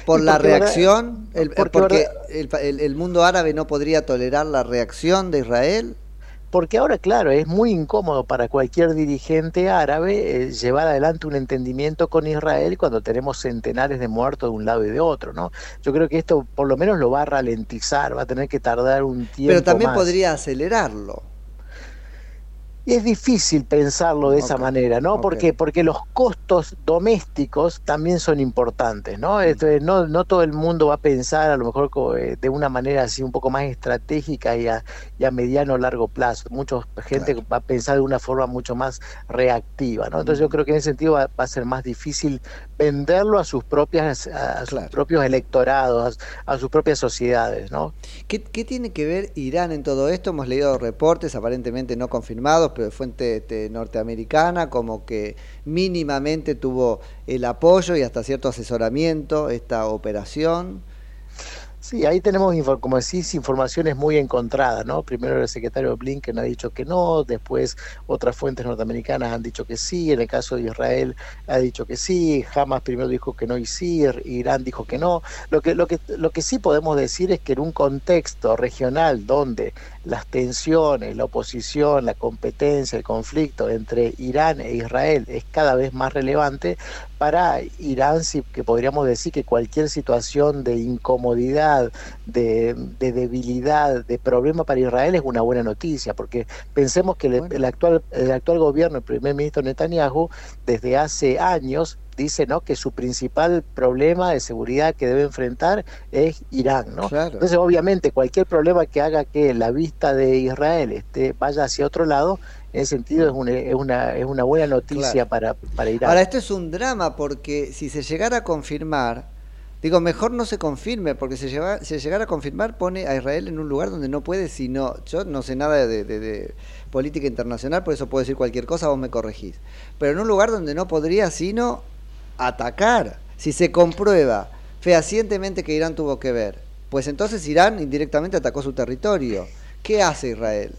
¿Por la porque verdad- reacción? El- porque porque verdad- el, pa- el- el mundo árabe no podría tolerar la reacción de Israel. Porque ahora, claro, es muy incómodo para cualquier dirigente árabe eh, llevar adelante un entendimiento con Israel cuando tenemos centenares de muertos de un lado y de otro, ¿no? Yo creo que esto por lo menos lo va a ralentizar, va a tener que tardar un tiempo Pero también más. podría acelerarlo. Y es difícil pensarlo de esa manera, ¿no? ok. ¿Por qué? Porque los costos domésticos también son importantes, Mm. ¿no? Entonces, no, no todo el mundo va a pensar a lo mejor eh, de una manera así un poco más estratégica y a, y a mediano o largo plazo. Mucha gente va a pensar de una forma mucho más reactiva, ¿no? Entonces yo creo que en ese sentido va, va a ser más difícil venderlo a sus propias, a sus propios electorados, a, a sus propias sociedades, ¿no? ¿Qué, qué tiene que ver Irán en todo esto? Hemos leído reportes aparentemente no confirmados, pero de fuente este, norteamericana, como que mínimamente tuvo el apoyo y hasta cierto asesoramiento esta operación. Sí, ahí tenemos, como decís, informaciones muy encontradas, ¿no? Primero el secretario Blinken ha dicho que no, después otras fuentes norteamericanas han dicho que sí, en el caso de Israel ha dicho que sí, Hamas primero dijo que no y sí, Ir- Irán dijo que no. Lo que, lo que, lo que sí podemos decir es que en un contexto regional donde las tensiones, la oposición, la competencia, el conflicto entre Irán e Israel es cada vez más relevante, para Irán sí que podríamos decir que cualquier situación de incomodidad, de, de debilidad, de problema para Israel es una buena noticia, porque pensemos que el, el actual, el actual gobierno, el primer ministro Netanyahu, desde hace años dice ¿no? que su principal problema de seguridad que debe enfrentar es Irán. ¿no? Entonces, obviamente, cualquier problema que haga que la vista de Israel esté, vaya hacia otro lado, en ese sentido es una, es una, es una buena noticia Claro. para, para Irán. Ahora, esto es un drama porque si se llegara a confirmar, digo, mejor no se confirme, porque si llega- si llegara a confirmar pone a Israel en un lugar donde no puede, sino, yo no sé nada de, de- de política internacional, por eso puedo decir cualquier cosa, vos me corregís, pero en un lugar donde no podría sino atacar. Si se comprueba fehacientemente que Irán tuvo que ver, pues entonces Irán indirectamente atacó su territorio. ¿Qué hace Israel?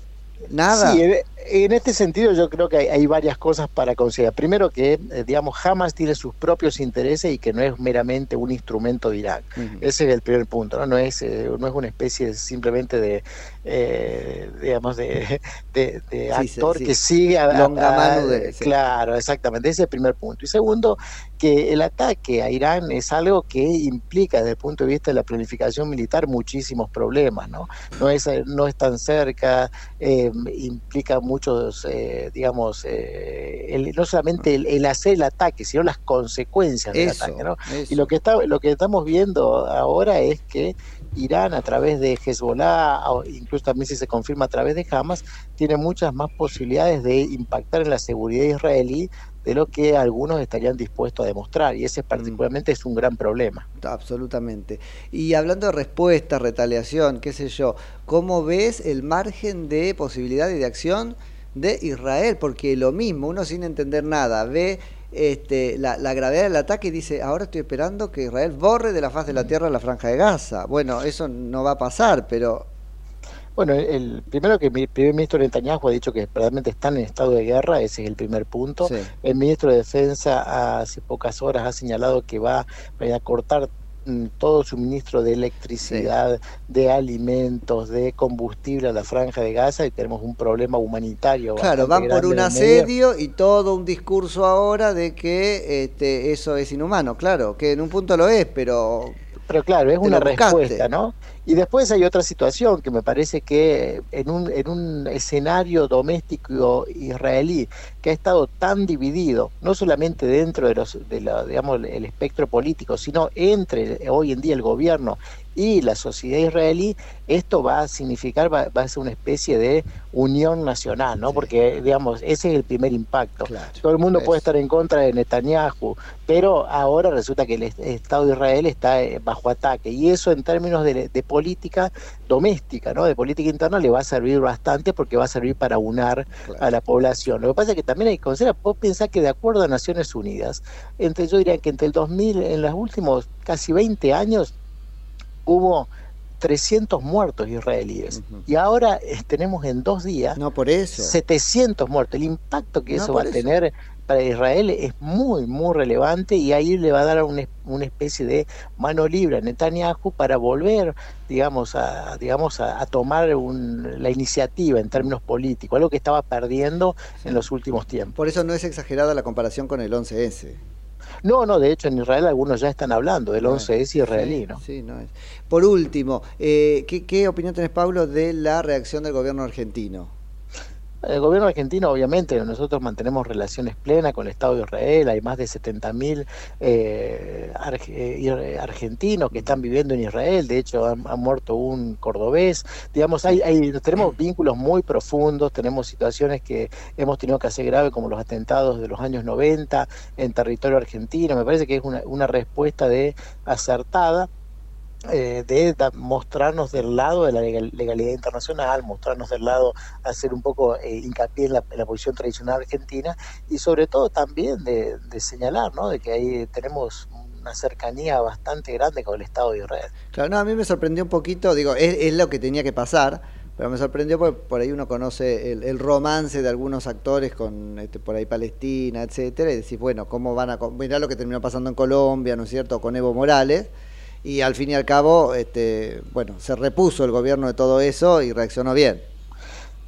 Nada. Sí, en- este sentido yo creo que hay, hay varias cosas para considerar. Primero que, eh, digamos, Hamas tiene sus propios intereses y que no es meramente un instrumento de Irán. Ese es el primer punto, ¿no? No es, eh, no es una especie simplemente de, eh, digamos, de, de- de Sí, sí, actor sí. que sigue a, a- a- de-. Claro, exactamente. Ese es el primer punto. Y segundo, que el ataque a Irán es algo que implica desde el punto de vista de la planificación militar muchísimos problemas, ¿no? No es, eh, no es tan cerca, eh, implica muchos, eh, digamos, eh, el- no solamente el, el hacer el ataque, sino las consecuencias del Eso, ataque, ¿no? eso. Y lo que, está, lo que estamos viendo ahora es que Irán a través de Hezbollah, o incluso también si se confirma a través de Hamas, tiene muchas más posibilidades de impactar en la seguridad israelí de lo que algunos estarían dispuestos a demostrar. Y ese particularmente es un gran problema. Absolutamente. Y hablando de respuesta, retaliación, qué sé yo, ¿cómo ves el margen de posibilidad y de acción de Israel? Porque lo mismo, uno sin entender nada, ve este, la, la gravedad del ataque y dice, ahora estoy esperando que Israel borre de la faz de la tierra la franja de Gaza. Bueno, eso no va a pasar, pero Bueno, el primero que el primer ministro Netanyahu ha dicho que realmente están en estado de guerra, ese es el primer punto. Sí. El ministro de Defensa hace pocas horas ha señalado que va a cortar mm, todo suministro de electricidad, de alimentos, de combustible a la franja de Gaza y tenemos un problema humanitario. Claro, van por un asedio y todo un discurso ahora de que este, eso es inhumano. Claro, que en un punto lo es, pero... Pero claro, es una respuesta, ¿no? Y después hay otra situación que me parece que en un, en un escenario doméstico israelí que ha estado tan dividido, no solamente dentro de los, de la, digamos, el espectro político, sino entre hoy en día el gobierno y la sociedad israelí, esto va a significar, va, va a ser una especie de unión nacional, ¿no? Porque, digamos, ese es el primer impacto. Todo el mundo puede estar en contra de Netanyahu, pero ahora resulta que el est- Estado de Israel está eh, bajo ataque. Y eso en términos de, de política doméstica, ¿no? De política interna le va a servir bastante porque va a servir para unar a la población. Lo que pasa es que también hay que considerar, vos pensás que de acuerdo a Naciones Unidas, entre, yo diría que entre el 2000, en los últimos casi 20 años, hubo 300 muertos israelíes. Y ahora eh, tenemos en dos días no por eso. 700 muertos. El impacto que No eso va a tener para Israel es muy, muy relevante y ahí le va a dar una, una especie de mano libre a Netanyahu para volver, digamos, a, digamos, a, a tomar un- la iniciativa en términos políticos, algo que estaba perdiendo en los últimos tiempos. Por eso no es exagerada la comparación con el 11S. No, no, de hecho en Israel algunos ya están hablando del Bueno, 11S israelí, ¿no? Sí, no es. Por último, eh, ¿qué, qué opinión tenés, Pablo, de la reacción del gobierno argentino? El gobierno argentino, obviamente, nosotros mantenemos relaciones plenas con el Estado de Israel. Hay más de 70.000 eh, arge- eh, argentinos que están viviendo en Israel. De hecho, han, han muerto un cordobés. Digamos, hay, hay- tenemos vínculos muy profundos. Tenemos situaciones que hemos tenido que hacer grave, como los atentados de los años 90 en territorio argentino. Me parece que es una, una respuesta de acertada eh, de mostrarnos del lado de la legal- legalidad internacional, mostrarnos del lado, hacer un poco eh, hincapié en la, posición tradicional argentina y sobre todo también de, señalar ¿no? de que ahí tenemos una cercanía bastante grande con el Estado de Israel. Claro, no, a mí me sorprendió un poquito, digo, es, lo que tenía que pasar, pero me sorprendió porque por ahí uno conoce el, el romance de algunos actores con este, por ahí Palestina, etcétera, y decís, bueno, ¿cómo van a...? Mirá lo que terminó pasando en Colombia, ¿no es cierto?, con Evo Morales, y al fin y al cabo, este, bueno, se repuso el gobierno de todo eso y reaccionó bien.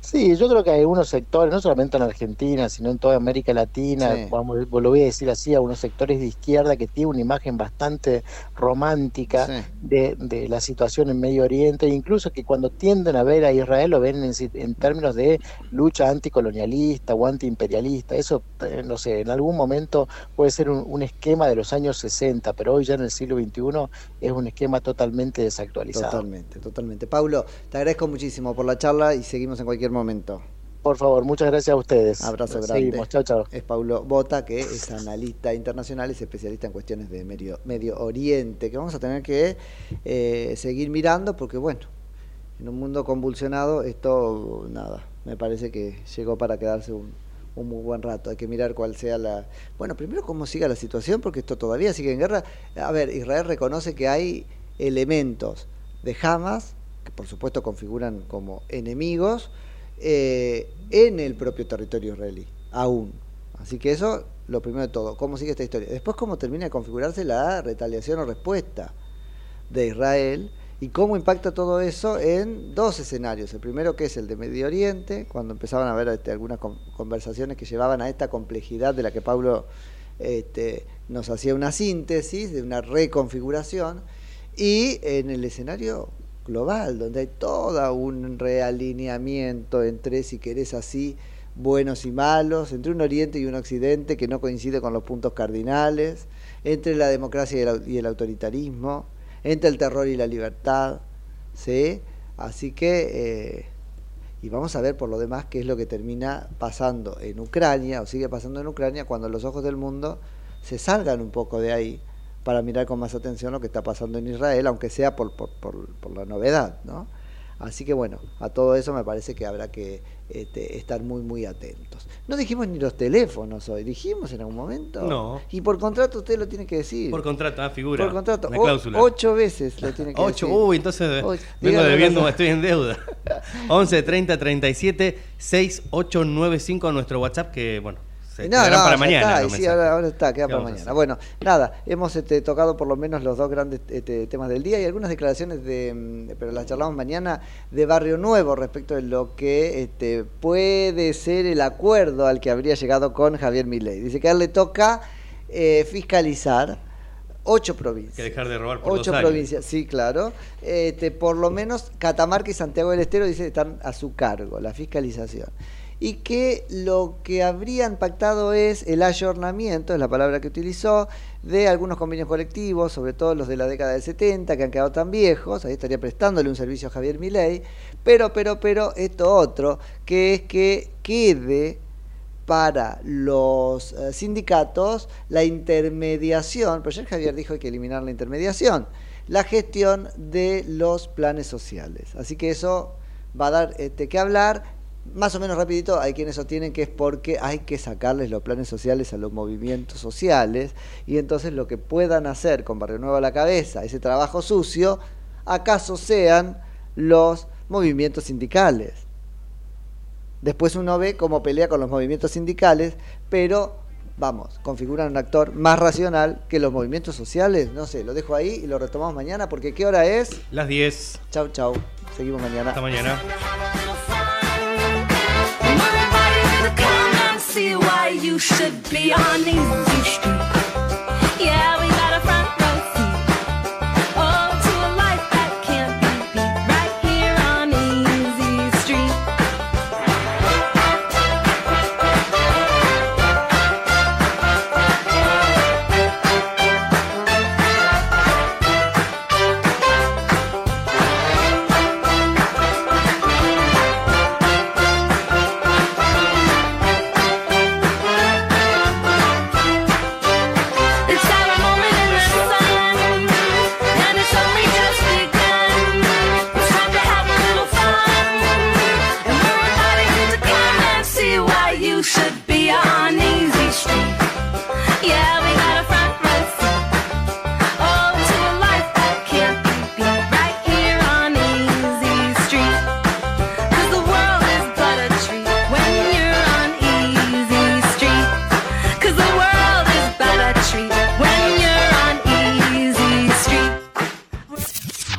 Sí, yo creo que hay algunos sectores, no solamente en Argentina, sino en toda América Latina, Sí. vamos, lo voy a decir así, algunos sectores de izquierda que tienen una imagen bastante romántica Sí. de, de la situación en Medio Oriente, incluso que cuando tienden a ver a Israel lo ven en, términos de lucha anticolonialista o antiimperialista. Eso, eh, no sé, en algún momento puede ser un, un esquema de los años 60, pero hoy ya en el siglo XXI es un esquema totalmente desactualizado. Totalmente, totalmente. Paulo, te agradezco muchísimo por la charla y seguimos en cualquier momento. Por favor, muchas gracias a ustedes. Abrazo grande. Seguimos, chao, chao. Es Paulo Bota, que es analista internacional es especialista en cuestiones de Medio, Medio Oriente, que vamos a tener que eh, seguir mirando porque, bueno, en un mundo convulsionado esto, nada, me parece que llegó para quedarse un, un muy buen rato. Hay que mirar cuál sea la... Bueno, primero cómo siga la situación, porque esto todavía sigue en guerra. A ver, Israel reconoce que hay elementos de Hamas, que por supuesto configuran como enemigos, eh, en el propio territorio israelí, aún. Así que eso, lo primero de todo, cómo sigue esta historia. Después, cómo termina de configurarse la retaliación o respuesta de Israel y cómo impacta todo eso en dos escenarios. El primero que es el de Medio Oriente, cuando empezaban a haber este, algunas con- conversaciones que llevaban a esta complejidad de la que Pablo este, nos hacía una síntesis, de una reconfiguración, y en el escenario global, donde hay todo un realineamiento entre, si querés así, buenos y malos, entre un Oriente y un Occidente que no coincide con los puntos cardinales, entre la democracia y el, autoritarismo, entre el terror y la libertad, ¿sí? Así que, eh, y vamos a ver por lo demás qué es lo que termina pasando en Ucrania, o sigue pasando en Ucrania, cuando los ojos del mundo se salgan un poco de ahí para mirar con más atención lo que está pasando en Israel, aunque sea por, por, por, por la novedad, ¿no? Así que bueno, a todo eso me parece que habrá que este, estar muy, muy atentos. No dijimos ni los teléfonos hoy, dijimos en algún momento. No. Y por contrato usted lo tiene que decir. Por contrato, ah, figura. Por contrato, Una o- cláusula. ocho veces lo tiene que Ocho, decir. uy, entonces Ocho. vengo debiendo, estoy en deuda. 11 30 37 6895 nuestro WhatsApp que, bueno, se No, quedarán no, para mañana. está, sí, ahora, ahora está, queda ¿Qué para mañana. Bueno, nada, hemos este, tocado por lo menos los dos grandes este, temas del día y algunas declaraciones de, mm, pero las charlamos mañana, de Barrio Nuevo respecto de lo que este, puede ser el acuerdo al que habría llegado con Javier Milei. Dice que a él le toca eh, fiscalizar ocho provincias. que dejar de robar por Ocho dos años. provincias, sí, claro. Este, por lo menos Catamarca y Santiago del Estero dice que están a su cargo, la fiscalización. Y que lo que habrían pactado es el ayornamiento, es la palabra que utilizó, de algunos convenios colectivos, sobre todo los de la década del 70, que han quedado tan viejos, ahí estaría prestándole un servicio a Javier Milei, pero, pero, pero, esto otro, que es que quede para los eh, sindicatos la intermediación, pero ayer Javier dijo que hay que eliminar la intermediación, la gestión de los planes sociales. Así que eso va a dar este, que hablar más o menos rapidito, hay quienes sostienen que es porque hay que sacarles los planes sociales a los movimientos sociales y entonces lo que puedan hacer con Barrio Nuevo a la cabeza, ese trabajo sucio, acaso sean los movimientos sindicales. Después uno ve cómo pelea con los movimientos sindicales, pero vamos, configuran un actor más racional que los movimientos sociales. No sé, lo dejo ahí y lo retomamos mañana porque ¿qué hora es? Las 10. Chau, chau. Seguimos mañana. Hasta mañana. see why you should be on easy street.